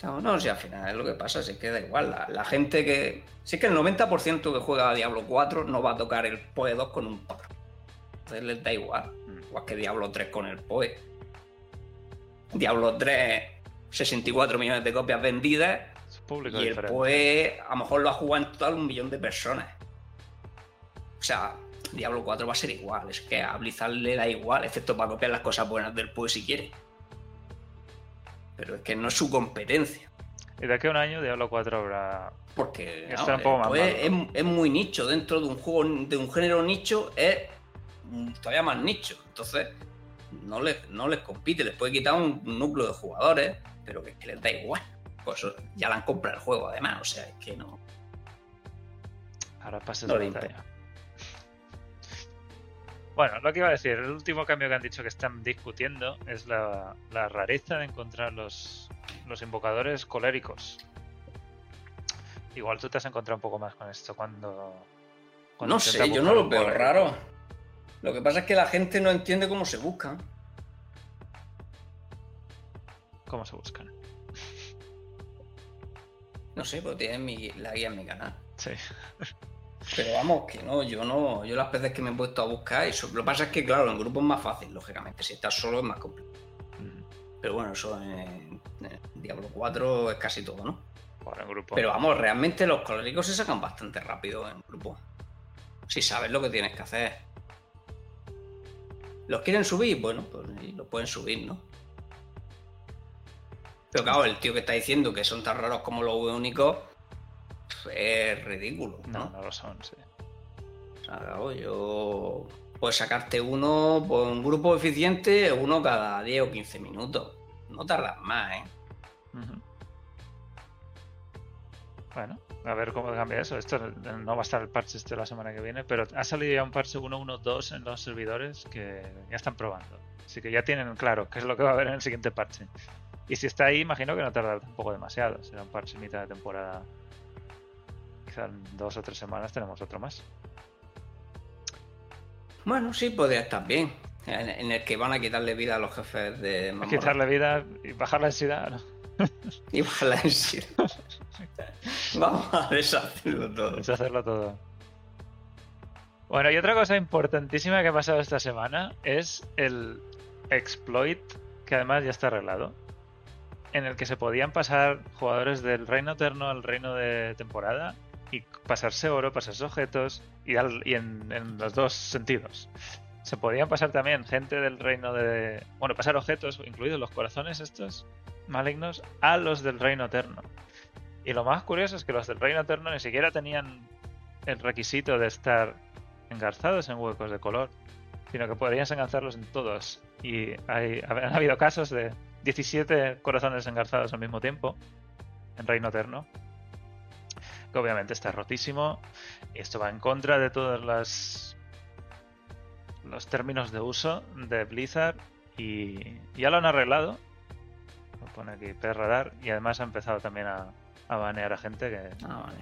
C: No, no, si al final es lo que pasa, si es que da igual. La, la gente que. Si es que el 90% que juega a Diablo 4 no va a tocar el PoE 2 con un 4. Entonces les da igual. Igual que Diablo 3 con el PoE. Diablo 3, 64 millones de copias vendidas.
B: Es público
C: Y el
B: diferente.
C: PoE a lo mejor lo ha jugado en total un millón de personas. O sea, Diablo 4 va a ser igual. Es que a Blizzard le da igual, excepto para copiar las cosas buenas del PUE si quiere. Pero es que no es su competencia.
B: Y de aquí a un año Diablo 4 habrá.
C: Porque no,
B: un poco más maduro.
C: es, es muy nicho. Dentro de un juego, de un género nicho, es todavía más nicho. Entonces, no les, no les compite, les puede quitar un núcleo de jugadores, pero que, es que les da igual. Por eso ya le han comprado el juego, además. O sea, es que no.
B: Ahora pases
C: No.
B: Bueno, lo que iba a decir, el último cambio que han dicho que están discutiendo es la, la rareza de encontrar los, los invocadores coléricos. Igual tú te has encontrado un poco más con esto cuando. cuando
C: No sé, yo no lo veo raro. Lo que pasa es que la gente no entiende cómo se buscan.
B: ¿Cómo se buscan?
C: No sé, pero tienen mi- la guía en mi canal.
B: Sí.
C: Pero vamos, que no, yo no, yo las veces que me he puesto a buscar eso. Lo que pasa es que, claro, en grupo es más fácil, lógicamente. Si estás solo es más complicado.
B: Mm,
C: Pero bueno, eso en, en Diablo 4 es casi todo, ¿no?
B: Bueno, en grupo.
C: Pero vamos, realmente los coléricos se sacan bastante rápido en grupo. Si sabes lo que tienes que hacer. ¿Los quieren subir? Bueno, pues los pueden subir, ¿no? Pero claro, el tío que está diciendo que son tan raros como los únicos es ridículo, ¿no?
B: No, no lo son, sí.
C: O sea, claro, yo. Puedes sacarte uno, por un grupo eficiente, uno cada 10 o 15 minutos. No tardas más, ¿eh?
B: Bueno, a ver cómo cambia eso. Esto no va a estar el parche este la semana que viene, pero ha salido ya un parche 1.1.2 en los servidores que ya están probando. Así que ya tienen claro qué es lo que va a haber en el siguiente parche. Y si está ahí, imagino que no tardará tampoco demasiado. Será un parche mitad de temporada. Quizá en dos o tres semanas tenemos otro más.
C: Bueno, sí, podría estar bien. En, en el que van a quitarle vida a los jefes de
B: que quitarle vida y bajar la densidad. ¿no? *laughs*
C: Y sí. *laughs* Vamos a deshacerlo todo.
B: Es hacerlo todo. Bueno, y otra cosa importantísima que ha pasado esta semana es el exploit, que además ya está arreglado, en el que se podían pasar jugadores del reino eterno al reino de temporada y pasarse oro, pasarse objetos y, al- y en, en los dos sentidos. Se podían pasar también gente del reino de... Bueno, pasar objetos, incluidos los corazones estos malignos, a los del reino eterno. Y lo más curioso es que los del Reino Eterno ni siquiera tenían el requisito de estar engarzados en huecos de color, sino que podrías engarzarlos en todos. Y hay, han habido casos de 17 corazones engarzados al mismo tiempo en Reino Eterno, que obviamente está rotísimo. Y esto va en contra de todos las, los términos de uso de Blizzard y ya lo han arreglado. Lo pone aquí Radar y además ha empezado también a, a banear a gente que,
C: Ah, vale.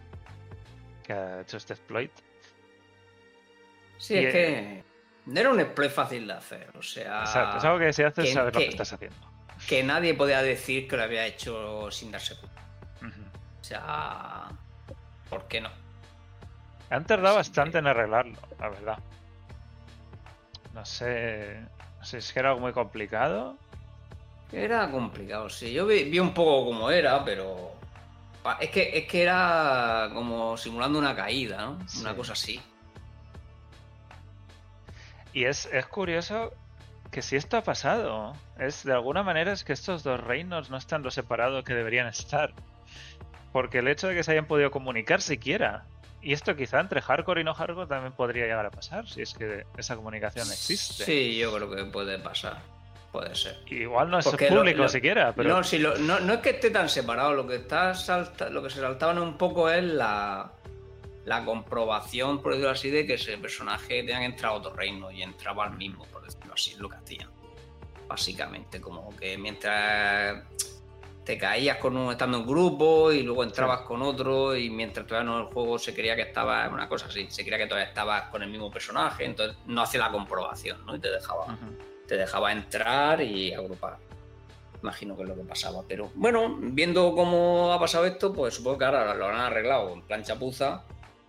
B: que ha hecho este exploit.
C: Sí,
B: Y,
C: es
B: eh,
C: que no era un exploit fácil de hacer. O sea,
B: Exacto, es algo que si haces
C: que-
B: sabes lo que estás haciendo.
C: que nadie podía decir que lo había hecho sin darse cuenta. O sea, ¿por qué no?
B: Han tardado bastante
C: que-
B: en arreglarlo, la verdad. No sé, no sé es que era algo muy complicado.
C: Era complicado, sí. Yo vi, vi un poco cómo era, pero. Es que, es que era como simulando una caída, ¿no?
B: Sí.
C: Una cosa así.
B: Y es, es curioso que si esto ha pasado, es de alguna manera es que estos dos reinos no están lo separados que deberían estar. Porque el hecho de que se hayan podido comunicar siquiera, y esto quizá entre hardcore y no hardcore también podría llegar a pasar, si es que esa comunicación existe.
C: Sí, yo creo que puede pasar. Puede ser.
B: Igual no es
C: Porque lo-
B: público
C: lo-
B: siquiera, pero
C: No, si lo- no, no es que esté tan separado, lo que está salta- lo que se saltaban un poco es la, la comprobación, por decirlo así, de que ese personaje tenía que entrar a otro reino y entraba al mismo, por decirlo así, es lo que hacían. Básicamente, como que mientras te caías con un, estando en grupo y luego entrabas con otro y mientras todavía no el juego se creía que estaba una cosa así, se creía que todavía estabas con el mismo personaje, entonces no hacía la comprobación, ¿no? Y te dejaba te dejaba entrar y agrupar. Imagino que es lo que pasaba. Pero bueno, viendo cómo ha pasado esto, pues supongo que ahora lo habrán arreglado en plan chapuza,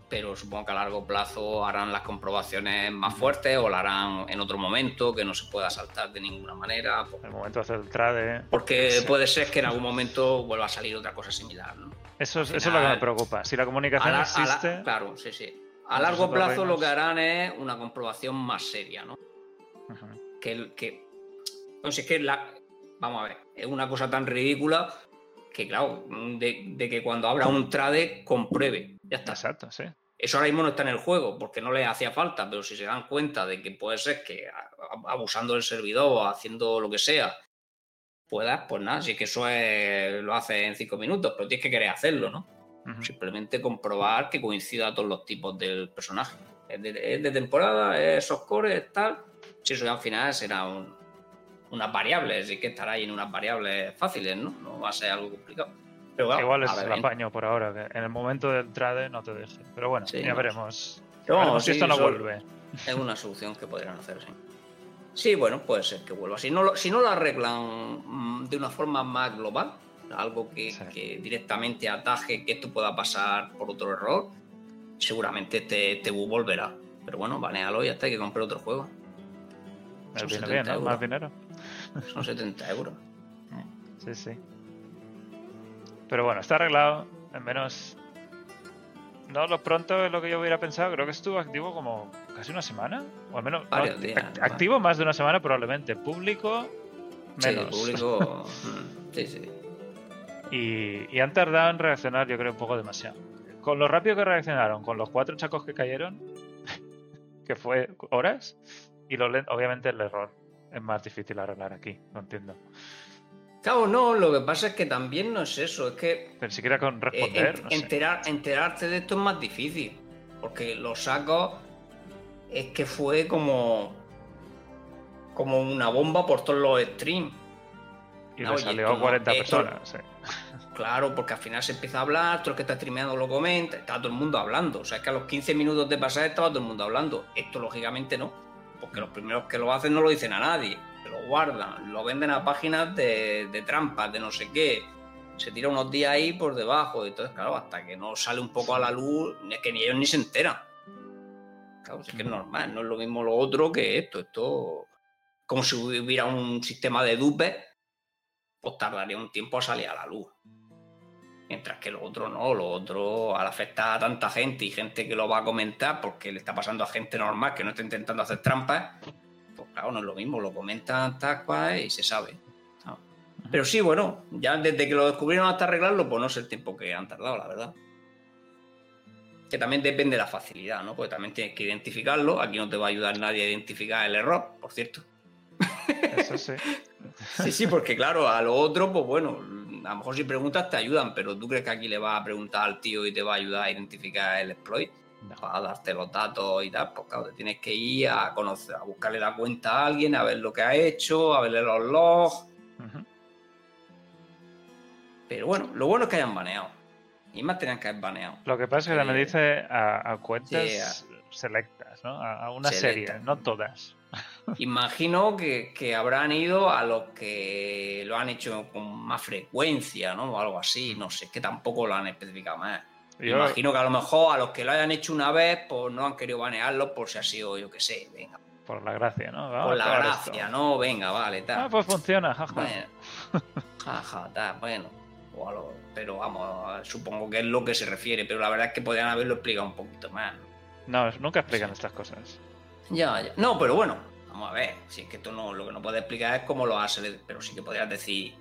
C: pero supongo que a largo plazo harán las comprobaciones más fuertes o la harán en otro momento que no se pueda saltar de ninguna manera. pues,
B: En el momento de hacer el trade.
C: Porque
B: Sí.
C: puede ser que en algún momento vuelva a salir otra cosa similar. ¿no?
B: Eso es, eso es lo que me preocupa. Si la comunicación
C: la-
B: existe.
C: claro, sí, sí. A largo plazo lo que harán es una comprobación más seria, ¿no?
B: Ujú.
C: Que, que no sé, es que la, vamos a ver, es una cosa tan ridícula que, claro, de, de que cuando abra un trade compruebe. Ya está.
B: Exacto, sí.
C: Eso ahora mismo no está en el juego porque no les hacía falta, pero si se dan cuenta de que puede ser que abusando del servidor o haciendo lo que sea, puedas, pues nada, si es que eso es- lo hace en cinco minutos, pero tienes que querer hacerlo, ¿no? Simplemente comprobar que coincida todos los tipos del personaje. Es de, es de temporada, es soft core, es tal. Si eso ya al final será un- unas variables, y que estará ahí en unas variables fáciles, ¿no? No va a ser algo complicado. Pero claro,
B: Igual es el apaño por ahora, que en el momento del trade no te deje. Pero bueno,
C: Sí,
B: ya
C: no.
B: veremos.
C: Pero
B: si esto no vuelve.
C: Es una solución que podrían hacer, sí. Sí, bueno, puede ser que vuelva. Si no lo, si no lo arreglan mm, de una forma más global, algo que,
B: Sí.
C: que directamente ataje que esto pueda pasar por otro error, seguramente este, este bug volverá. Pero bueno, banealo y hasta hay que comprar otro juego. Son
B: viene
C: 70
B: bien, ¿no?
C: euros.
B: Más dinero.
C: Son 70 euros.
B: Sí, sí. Pero bueno, está arreglado. Al menos. No lo pronto es lo que yo hubiera pensado. Creo que estuvo activo como casi una semana. O al menos. activo más de una semana, probablemente. Público.
C: Sí,
B: Menos.
C: público. *laughs* mm, sí, sí.
B: Y, y han tardado en reaccionar, yo creo, un poco demasiado. Con lo rápido que reaccionaron, con los cuatro chacos que cayeron, *laughs* que fue horas, y lo obviamente el error es más difícil arreglar aquí, no entiendo.
C: Claro, no, lo que pasa es que también no es eso, es que
B: Pero siquiera con
C: Eh,
B: responder,
C: en-
B: no sé.
C: enterar, enterarte de esto es más difícil. Porque los sacos es que fue como. como una bomba por todos los streams.
B: Y
C: no,
B: le salió
C: como
B: 40
C: esto-
B: personas. sí.
C: Claro, porque al final se empieza a hablar, todo el que está streameando lo comenta, está todo el mundo hablando. O sea, es que a los 15 minutos de pasar estaba todo el mundo hablando. Esto, lógicamente, no. Porque los primeros que lo hacen no lo dicen a nadie. Lo guardan, lo venden a páginas de, de trampas, de no sé qué. Se tira unos días ahí por debajo. Entonces, claro, hasta que no sale un poco a la luz, es que ni ellos ni se enteran. Claro, es que es normal, no es lo mismo lo otro que esto. Esto, como si hubiera un sistema de dupes, pues tardaría un tiempo a salir a la luz. Mientras que lo otro no, lo otro al afectar a tanta gente y gente que lo va a comentar porque le está pasando a gente normal que no está intentando hacer trampas, pues claro, no es lo mismo, lo comentan tal cual y se sabe. ¿sabes? Pero sí, bueno, ya desde que lo descubrieron hasta arreglarlo, pues no sé el tiempo que han tardado, la verdad. Que también depende de la facilidad, ¿no? Porque también tienes que identificarlo. Aquí no te va a ayudar nadie a identificar el error, por cierto.
B: Eso sí. *laughs*
C: Sí, sí, porque claro, a lo otro, pues bueno, a lo mejor si preguntas te ayudan, pero ¿tú crees que aquí le vas a preguntar al tío y te va a ayudar a identificar el exploit? A darte los datos y tal, pues claro, te tienes que ir a conocer, a buscarle la cuenta a alguien, a ver lo que ha hecho, a verle los logs. Pero bueno, lo bueno es que hayan baneado. Y más tenían que haber baneado.
B: Lo que pasa es que
C: Eh,
B: me dice a, a cuentas
C: sí,
B: selectas, ¿no? A, a una
C: Selecta.
B: serie, no todas. *laughs*
C: Imagino que, que habrán ido a los que lo han hecho con más frecuencia, ¿no? O algo así, no sé, que tampoco lo han especificado más.
B: Yo-
C: Imagino que a lo mejor a los que lo hayan hecho una vez, pues no han querido banearlos por si ha sido, yo qué sé, venga,
B: por la gracia, ¿no? Vamos
C: por la gracia,
B: esto.
C: ¿no? Venga, vale, tal.
B: Ah, pues funciona, jaja.
C: Bueno, jaja, tal, bueno. O a lo- pero vamos, supongo que es lo que se refiere, pero la verdad es que podrían haberlo explicado un poquito más.
B: No, nunca explican estas cosas.
C: Ya, ya. No, pero bueno, vamos a ver. Si es que esto no, lo que no puedes explicar es cómo lo hace, pero sí que podrías decir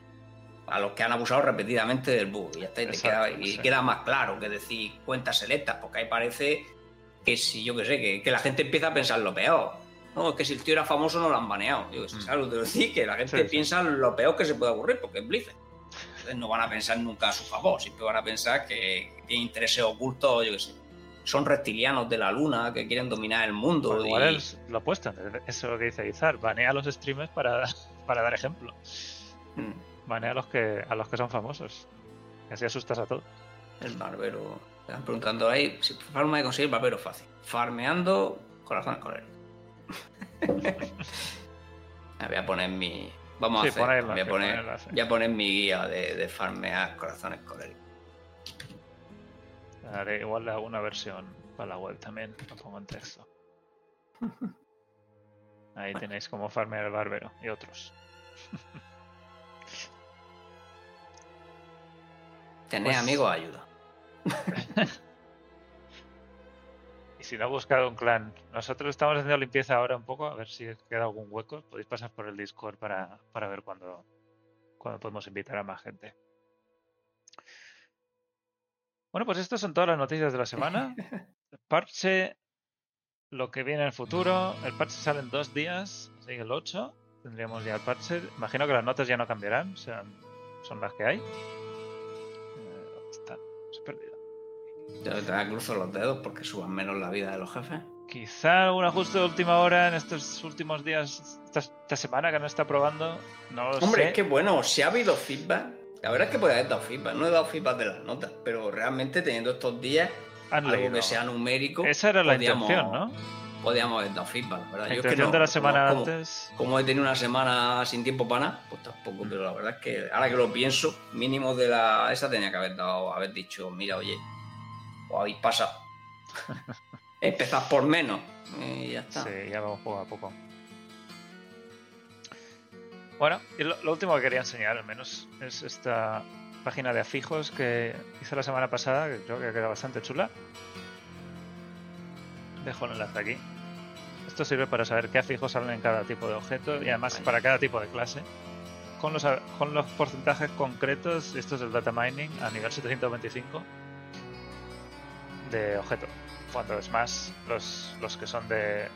C: a los que han abusado repetidamente del bug. Y te
B: Exacto,
C: queda, y
B: sí.
C: queda más claro que decir cuentas selectas, porque ahí parece que si, yo qué sé, que, que la gente empieza a pensar lo peor. No, es que si el tío era famoso no lo han baneado. Sé,
B: Mm.
C: ¿sabes lo que decir? Que la gente
B: Sí, sí.
C: piensa lo peor que se puede ocurrir, porque es Blizzard. Entonces no van a pensar nunca a su favor, siempre van a pensar que tiene intereses ocultos, yo qué sé. Son reptilianos de la luna que quieren dominar el mundo. Y-
B: igual es lo opuesto. Eso es lo que dice Izar. Banea a los streamers para, *laughs* para dar ejemplo.
C: Mm.
B: Banea a los que a los que son famosos. Y así asustas a todos.
C: El barbero. Te están preguntando ahí si forma de conseguir barbero fácil. Farmeando corazones coléricos. *laughs* Me voy a poner mi. Vamos
B: Sí,
C: a hacer.
B: pon ahí el
C: voy, a poner,
B: el enlace.
C: voy a poner mi guía de, de farmear corazones coléricos.
B: Haré igual le hago una versión para la web también. Lo pongo en texto. *laughs* Ahí tenéis como farmear el barbero y otros. *laughs*
C: Tener
B: Pues-
C: amigos ayuda. *laughs*
B: Y si no, buscado un clan. Nosotros estamos haciendo limpieza ahora un poco, a ver si queda algún hueco. Podéis pasar por el Discord para, para ver cuándo, cuándo podemos invitar a más gente. Bueno, pues estas son todas las noticias de la semana. *laughs* Parche, lo que viene en el futuro. El parche sale en dos días, así que el 8 tendríamos ya el parche. Imagino que las notas ya no cambiarán, o sea, son las que hay.
C: Yo te cruzo los dedos porque suban menos la vida de los jefes.
B: Quizá algún ajuste de última hora en estos últimos días, esta, esta semana que no está probando. No lo
C: Hombre,
B: sé.
C: es que bueno, si ha habido feedback, la verdad es que puede haber dado feedback. No he dado feedback de las notas, pero realmente teniendo estos días,
B: Han
C: algo
B: leído.
C: que sea numérico.
B: Esa era la
C: podíamos-
B: intención, ¿no?
C: Podíamos haber dado feedback, la ¿verdad?
B: La
C: Yo es que
B: intención
C: no,
B: de la semana
C: como,
B: antes.
C: como he tenido una semana sin tiempo para nada, pues tampoco, pero la verdad es que ahora que lo pienso, mínimo de la esa tenía que haber dado, haber dicho, mira, oye, os habéis pasado. *laughs* Empezad por menos y ya está.
B: Sí, ya vamos poco a poco. Bueno, y lo, lo último que quería enseñar, al menos, es esta página de afijos que hice la semana pasada, que creo que queda bastante chula. Dejo el enlace aquí. Esto sirve para saber qué afijos salen en cada tipo de objeto y además para cada tipo de clase. Con los, con los porcentajes concretos, esto es el data mining a nivel 725 de objeto. Cuando es más, los, los que son de,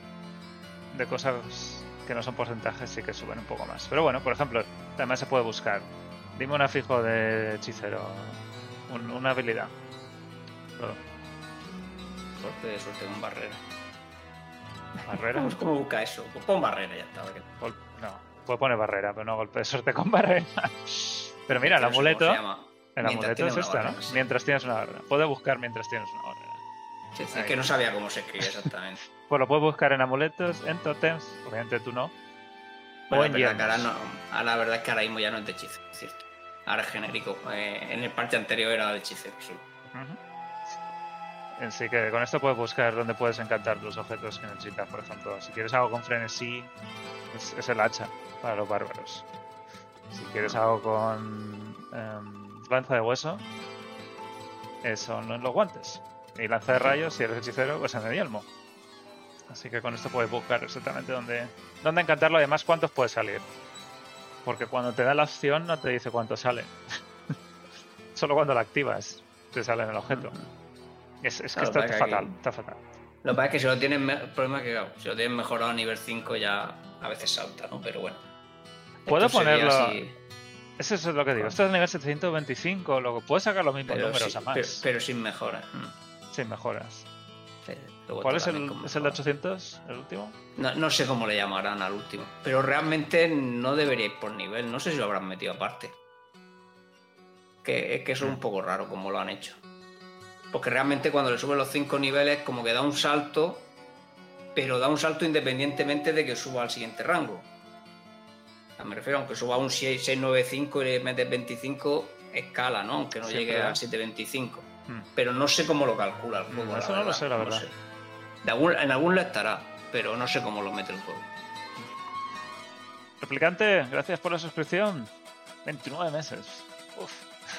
B: de cosas que no son porcentajes sí que suben un poco más. Pero bueno, por ejemplo, también se puede buscar. Dime un afijo de hechicero, un- una habilidad. Todo.
C: Suerte de suerte con barrera.
B: Barrera.
C: ¿Cómo, cómo busca eso? Pues pon barrera y ya está. que-
B: Gol- No, puede poner barrera, pero no golpe de suerte con barrera. Pero mira, el amuleto, el
C: Mientras
B: amuleto es esta, ¿no?
C: sí.
B: Mientras tienes una barrera. Puede buscar mientras tienes una barrera.
C: Sí, es que no sabía cómo se escribía exactamente. *laughs*
B: Pues lo puedes buscar en amuletos, en totems, obviamente tú no.
C: Bueno,
B: o en
C: es verdad que ahora, no- ahora la verdad es que ahora mismo ya no es de hechizo, es cierto. Ahora es genérico. Eh, en el parche anterior era de hechicero solo.
B: Ujú. Así que con esto puedes buscar dónde puedes encantar los objetos que necesitas. Por ejemplo, si quieres algo con frenesí, es, es el hacha para los bárbaros. Si quieres algo con em, lanza de hueso, eh, son los guantes. Y lanza de rayos, si eres hechicero, pues en el yelmo. Así que con esto puedes buscar exactamente dónde, dónde encantarlo y además cuántos puede salir. Porque cuando te da la opción no te dice cuánto sale. *laughs* Solo cuando la activas te sale en el objeto. Es, es que
C: Claro,
B: está
C: que
B: fatal,
C: aquí-
B: está fatal.
C: Lo que pasa es que si lo tienes, me- el problema es que claro, si lo tienes mejorado a nivel 5 ya a veces salta, ¿no? Pero bueno.
B: Puedo ponerlo-
C: así,
B: Eso es lo que digo. Esto es nivel 725, luego puedes sacar los mismos
C: pero,
B: números
C: sí,
B: a más.
C: pero, pero sin mejora. Mm.
B: Sin mejoras.
C: Sí,
B: ¿Cuál es el, es de
C: mejora.
B: 800, el último?
C: No, no sé cómo le llamarán al último. Pero realmente no debería ir por nivel. No sé si lo habrán metido aparte. Que es que eso es un poco raro como lo han hecho. Porque realmente cuando le suben los 5 niveles, como que da un salto, pero da un salto independientemente de que suba al siguiente rango. Me refiero, aunque suba a un 6, 695 y le metes 25, escala, ¿no? Aunque no
B: Siempre
C: llegue
B: da.
C: al 725.
B: Hmm.
C: Pero no sé cómo lo calcula el juego.
B: Mm,
C: la
B: eso no lo sé, la verdad.
C: sé. De algún- en algún lado estará, pero no sé cómo lo mete el juego.
B: Replicante, gracias por la suscripción. 29 meses. Uf.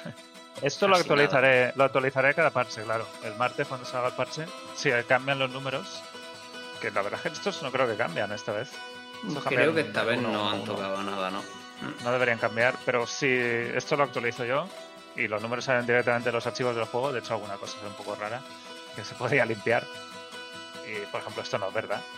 B: *laughs* Esto lo actualizaré, lo actualizaré cada parche, claro. El martes cuando salga el parche. Si cambian los números. Que la verdad es que estos no creo que cambian esta vez. Estos
C: Creo que esta vez
B: uno,
C: no han
B: uno.
C: tocado nada, ¿no?
B: No deberían cambiar, pero si esto lo actualizo yo y los números salen directamente de los archivos del juego, de hecho alguna cosa es un poco rara que se podría limpiar. Y por ejemplo esto no es verdad. *laughs*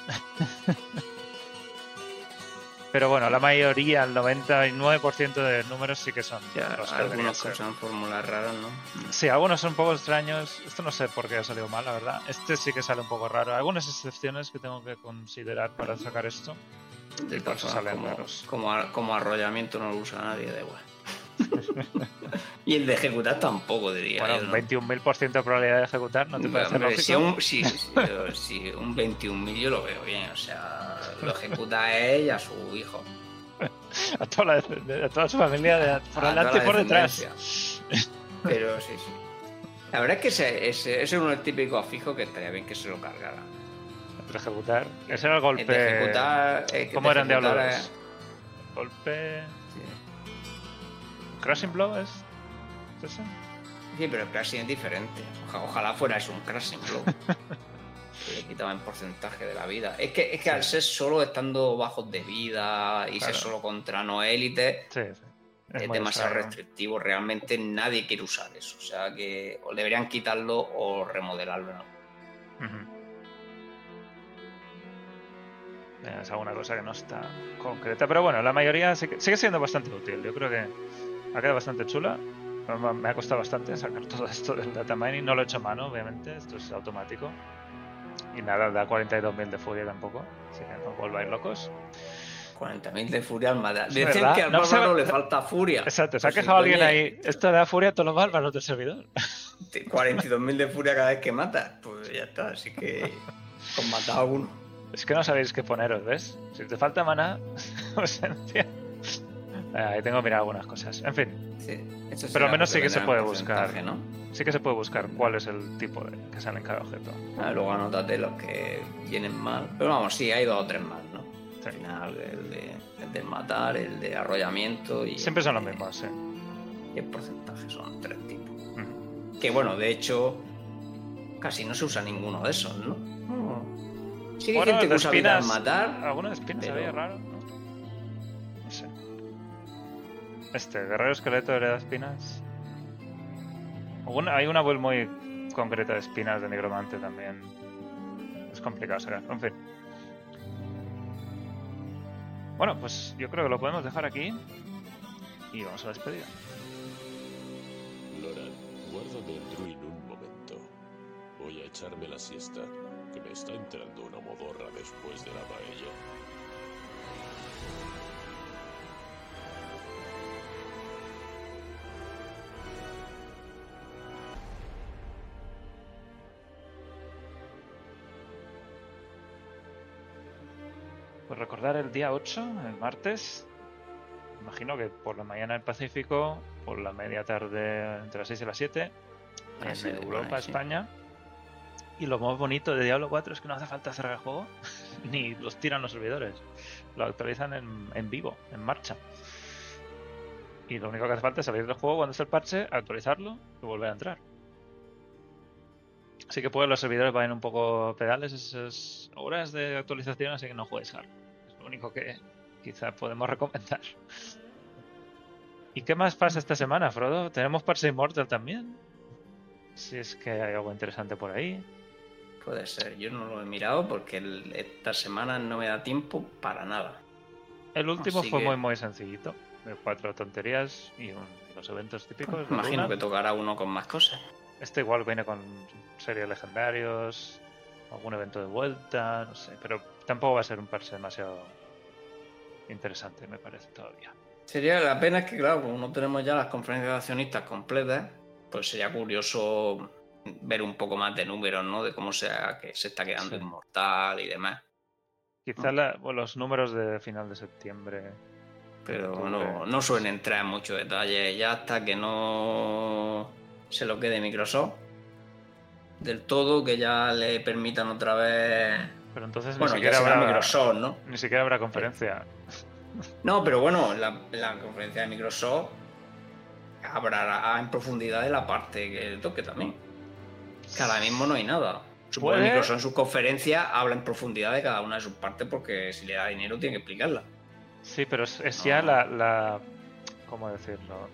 B: pero bueno, la mayoría, el 99% de números sí que son
C: Ya,
B: los que
C: algunos usan fórmulas raras, ¿no?
B: Sí, algunos son un poco extraños. Esto no sé por qué ha salido mal, la verdad. Este sí que sale un poco raro. Algunas excepciones que tengo que considerar para sacar esto.
C: De
B: eso
C: formas,
B: salen
C: como,
B: raros.
C: como, ar- como arrollamiento no lo usa nadie, da igual. *laughs* y el de ejecutar tampoco, diría
B: Bueno,
C: yo, ¿no?
B: 21.000% de probabilidad de ejecutar, ¿no te
C: Hombre,
B: parece
C: hombre, si, un, pero si un 21.000 yo lo veo bien, o sea, lo ejecuta *laughs* él y a su hijo.
B: a, toda la, a toda su familia de- por delante y por detrás.
C: Pero sí, sí. La verdad es que ese, ese, ese es uno del típico afijo que estaría bien que se lo cargara.
B: De ejecutar. Ese era el
C: El
B: golpe.
C: de ejecutar. eh,
B: ¿Cómo eran Diablo
C: ejecutar
B: 2? Golpe.
C: Sí.
B: Crashing Blow es. ¿Es?
C: Sí, pero el crashing es diferente. Oja- ojalá fuera eso un crashing blow. *laughs* Le quitaban porcentaje de la vida. Es que, es que al ser solo estando bajos de vida y ser solo contra no
B: Sí, sí.
C: es, demasiado restrictivo. Realmente nadie quiere usar eso. O sea que o deberían quitarlo o remodelarlo. ¿no?
B: Es alguna cosa que no está concreta, pero bueno, la mayoría sigue siendo bastante útil. Yo creo que ha quedado bastante chula. Me- ha costado bastante sacar todo esto del data mining. No lo he hecho a mano, obviamente. Esto es automático. Y nada, da 42.000 de furia tampoco. Así que no os volváis locos.
C: 40.000 de furia al Dicen
B: verdad.
C: que al
B: No se-
C: bárbaro le falta furia.
B: Exacto, se ha quejado alguien ahí. Esto da furia a todos los bárbaros del servidor.
C: 42.000 de furia cada vez que matas. Pues ya está. Así que con matar a uno.
B: Es que no sabéis qué poneros, ¿ves? Si te falta mana, *laughs* ausencia. Ah, Ahí tengo que mirar algunas cosas. En fin,
C: Sí, eso
B: Pero al menos sí que se puede buscar. sí que se puede buscar cuál es el tipo de que sale en cada objeto.
C: Ah, luego anótate los que vienen mal. Pero vamos, sí, hay dos o tres más, ¿no?
B: Sí.
C: Al final, el de, el de matar, el de arrollamiento y.
B: Siempre son los mismos, sí.
C: Y el porcentaje son tres tipos.
B: Ujú.
C: Que bueno, de hecho, casi no se usa ninguno de esos, ¿no? Sí que hay
B: Bueno,
C: gente que usa
B: espinas-
C: matar.
B: Alguno de espinas se
C: pero-
B: veía raro, Este, guerrero esqueleto hereda espinas. Hay una build muy concreta de espinas de nigromante también. Es complicado sacar, en fin. Bueno, pues yo creo que lo podemos dejar aquí. Y vamos a la despedida.
E: Loran, guárdame el druid un momento. Voy a echarme la siesta, que me está entrando una modorra después de la paella.
B: El día 8, el martes. Imagino que por la mañana en Pacífico, por la media tarde entre las 6 y las 7,
C: Ah, sí,
B: en Europa,
C: sí.
B: España. Y lo más bonito de Diablo 4 es que no hace falta cerrar el juego, *laughs* ni los tiran los servidores. Lo actualizan en, en vivo, en marcha. Y lo único que hace falta es salir del juego cuando esté el parche, actualizarlo y volver a entrar. Así que pues los servidores van un poco pedales esas horas de actualización, así que no juegues hard. Lo único que quizá podemos recomendar. ¿Y qué más pasa esta semana, Frodo? ¿Tenemos parche Immortal también? Si es que hay algo interesante por ahí.
C: Puede ser, yo no lo he mirado porque el- esta semana no me da tiempo para nada.
B: El último
C: Así
B: fue
C: que-
B: muy muy sencillito. De cuatro tonterías y un- los eventos típicos. la
C: Imagino que tocará uno con más cosas.
B: Este igual viene con series legendarios, algún evento de vuelta, no sé. Pero tampoco va a ser un parche demasiado interesante, me parece todavía.
C: Sería la pena que, claro, como no tenemos ya las conferencias de accionistas completas, pues sería curioso ver un poco más de números, ¿no? De cómo sea que se está quedando
B: Sí.
C: inmortal y demás.
B: Quizá la- bueno, los números de final de septiembre.
C: Pero no, no suelen entrar en mucho detalle. Ya hasta que no se lo quede Microsoft del todo, que ya le permitan otra vez.
B: Pero entonces
C: Bueno,
B: ni siquiera habrá
C: Microsoft, ¿no?
B: ni siquiera habrá conferencia.
C: No, pero bueno, la, la conferencia de Microsoft hablará en profundidad de la parte que toque también. Que ahora mismo no hay nada. Supongo que Microsoft en sus conferencias habla en profundidad de cada una de sus partes porque si le da dinero tiene que explicarla.
B: Sí, pero es, es ya la, la. ¿Cómo decirlo?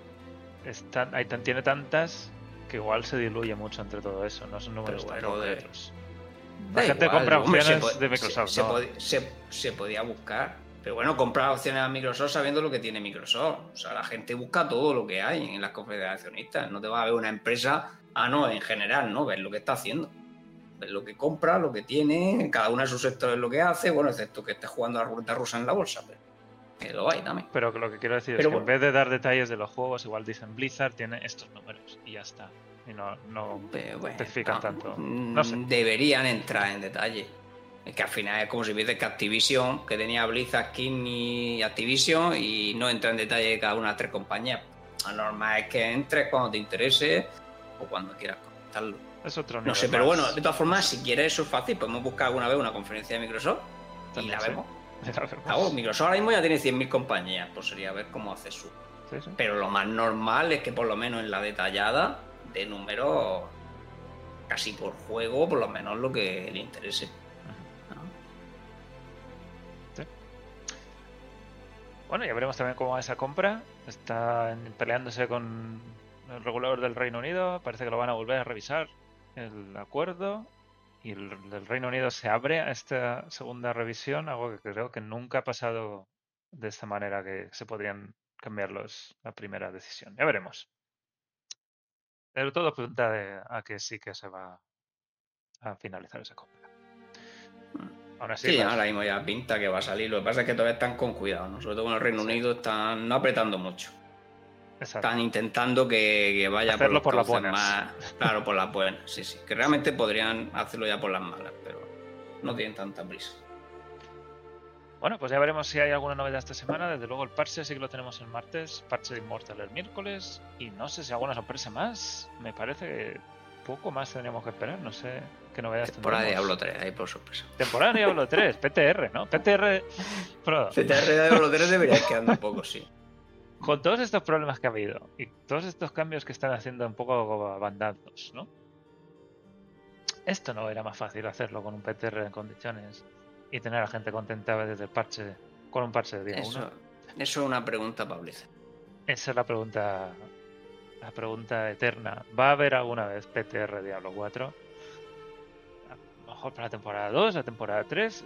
B: Tan- hay tiene tantas que igual se diluye mucho entre todo eso. No son números tan
C: de-.
B: La
C: Da
B: gente
C: igual,
B: compra
C: hombre,
B: opciones de Microsoft,
C: Se,
B: ¿no?
C: se- se podía buscar. Pero bueno, comprar opciones a Microsoft sabiendo lo que tiene Microsoft. O sea, la gente busca todo lo que hay en las conferencias de accionistas. No te va a ver una empresa, ah, no, en general, ¿no? Ver lo que está haciendo. Ver lo que compra, lo que tiene, cada uno de sus sectores lo que hace, bueno, excepto que esté jugando a la ruleta rusa en la bolsa. Pero que lo hay también.
B: Pero lo que quiero decir
C: Pero
B: es que en vez de dar detalles de los juegos, igual dicen Blizzard tiene estos números y ya está. Y no, no
C: bueno,
B: especifican
C: no,
B: tanto.
C: mm,
B: No sé.
C: Deberían entrar en detalle. Es que al final es como si vieses que Activision, que tenía Blizzard, King y Activision, y no entra en detalle de cada una de las tres compañías. Lo normal es que entres cuando te interese o cuando quieras comentarlo.
B: Es otro
C: No sé, pero bueno, de todas formas, si quieres eso es fácil, podemos buscar alguna vez una conferencia de Microsoft y la
B: sí.
C: vemos. *laughs* Claro, Microsoft ahora mismo ya tiene 100.000 compañías, pues sería ver cómo hace su.
B: Sí, sí.
C: Pero lo más normal es que por lo menos en la detallada de números casi por juego, por lo menos lo que le interese. ¿no?
B: Bueno, ya veremos también cómo va esa compra. Está peleándose con el regulador del Reino Unido. Parece que lo van a volver a revisar el acuerdo. Y el Reino Unido se abre a esta segunda revisión, algo que creo que nunca ha pasado de esta manera que se podrían cambiar los, la primera decisión. Ya veremos. Pero todo apunta de- a que sí que se va a finalizar esa compra. Aún así,
C: Sí,
B: las-
C: ahora mismo ya pinta que va a salir. Lo que pasa es que todavía están con cuidado, ¿no? Sobre todo con el Reino Unido están no apretando mucho.
B: Exacto.
C: Están intentando que, que vaya
B: Hacerlo
C: por,
B: las buenas.
C: más. *laughs* Claro, por las buenas, sí, sí. Que realmente podrían hacerlo ya por las malas, pero no tienen tanta prisa.
B: Bueno, pues ya veremos si hay alguna novedad esta semana. Desde luego el parche sí que lo tenemos el martes, parche de Immortal el miércoles. Y no sé si alguna sorpresa más. Me parece que poco más tendríamos que esperar. No sé qué novedades
C: Temporada de. Diablo 3, ahí por sorpresa.
B: Temporada de Diablo 3, PTR, ¿no? PTR *laughs* Pro.
C: CTR de Diablo 3 debería quedando un poco, sí.
B: Con todos estos problemas que ha habido y todos estos cambios que están haciendo un poco abandados, ¿no? Esto no era más fácil hacerlo con un PTR en condiciones y tener a la gente contenta desde el parche, con un parche de día 1.
C: Eso, eso es una pregunta para Blizzard.
B: Esa es la pregunta, la pregunta eterna. ¿Va a haber alguna vez PTR Diablo 4? A lo mejor para la temporada 2, la temporada 3.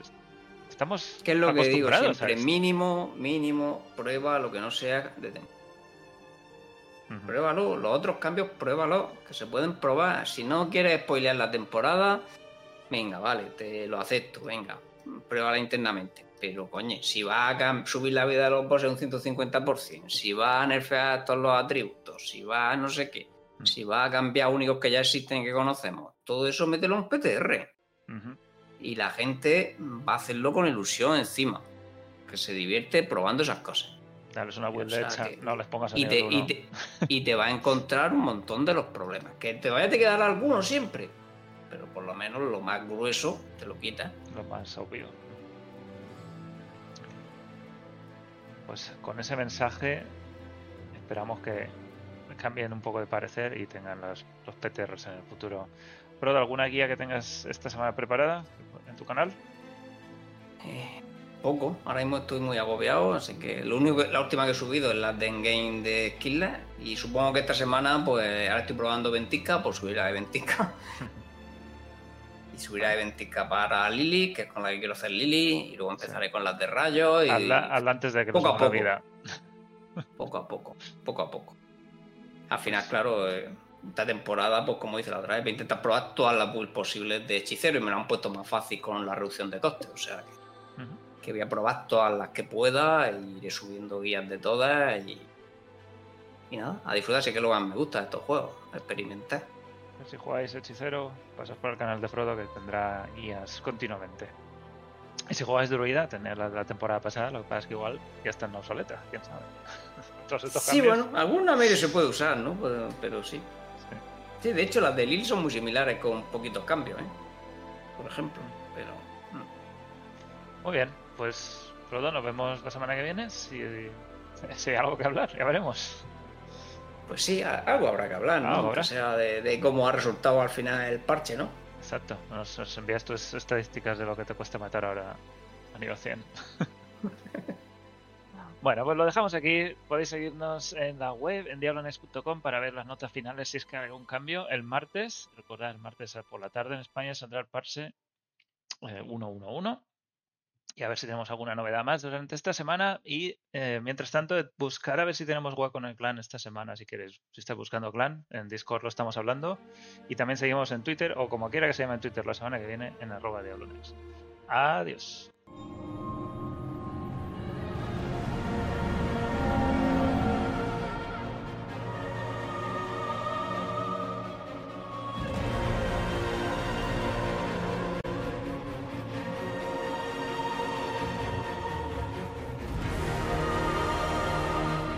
B: Estamos
C: ¿Qué es lo que digo siempre? Mínimo, mínimo, prueba lo que no sea de temporada. Pruébalo, los otros cambios, pruébalo, que se pueden probar. Si no quieres spoilear la temporada, venga, vale, te lo acepto, venga, pruébala internamente. Pero, coño, si va a subir la vida de los bosses un 150%, si va a nerfear todos los atributos, si va a no sé qué, si va a cambiar únicos que ya existen y que conocemos, todo eso mételo en PTR.
B: Ujú.
C: Y la gente va a hacerlo con ilusión encima, que se divierte probando esas cosas.
B: Dales una build
C: O sea
B: hecha,
C: que-
B: no les pongas
C: Y te, y, te, y te va a encontrar un montón de los problemas. Que te vaya a quedar alguno siempre. Pero por lo menos lo más grueso te lo quita.
B: Lo más obvio. Pues con ese mensaje esperamos que cambien un poco de parecer y tengan los, los PTRs en el futuro. ¿Pero de alguna guía que tengas esta semana preparada en tu canal?
C: Eh, poco. Ahora mismo estoy muy agobiado. Así que lo único la última que he subido es la de Endgame de Skillet. Y supongo que esta semana, pues ahora estoy probando Ventica, pues subirá de Ventica. *laughs* y subirá de Ventica para Lily, que es con la que quiero hacer Lily. Y luego empezaré con las de Rayo. Y
B: antes de que
C: poco
B: nos
C: a poco.
B: vida.
C: poco a poco, poco a poco. Al final, claro, eh, esta temporada, pues como dice la otra vez, voy a intentar probar todas las builds posibles de hechicero y me lo han puesto más fácil con la reducción de costes. O sea que, voy a probar todas las que pueda e iré subiendo guías de todas y, y nada, a disfrutar, sí que lo más me gusta de estos juegos, experimentar.
B: Si jugáis hechicero, pasad por el canal de Frodo que tendrá guías continuamente. Y si jugáis druida, tenéis la de la temporada pasada, lo que pasa es que igual ya están obsoletas, quién sabe. *laughs* Todos estos
C: Sí,
B: cambios,
C: bueno, alguna medio se puede usar, ¿no? Pero, pero sí.
B: Sí.
C: De hecho las de Lil son muy similares con poquitos cambios, ¿eh? Por ejemplo, pero... mm.
B: Muy bien, pues Frodo, nos vemos la semana que viene. Si, si hay algo que hablar, ya veremos.
C: Pues sí, algo habrá que hablar, ¿no?
B: Habrá.
C: sea de, de cómo ha resultado al final el parche, ¿no?
B: Exacto, nos, nos envías tus estadísticas de lo que te cuesta matar ahora a nivel 100. *laughs* bueno, pues lo dejamos aquí. Podéis seguirnos en la web, en diablonex.com, para ver las notas finales si es que hay algún cambio. El martes, recordad, el martes por la tarde en España el parche eh, 111. Y a ver si tenemos alguna novedad más durante esta semana. Y eh, mientras tanto, buscar a ver si tenemos hueco en el clan esta semana, si queréis. Si estás buscando clan, en Discord lo estamos hablando. Y también seguimos en Twitter, o como quiera que se llame en Twitter la semana que viene, en arroba diablones. Adiós.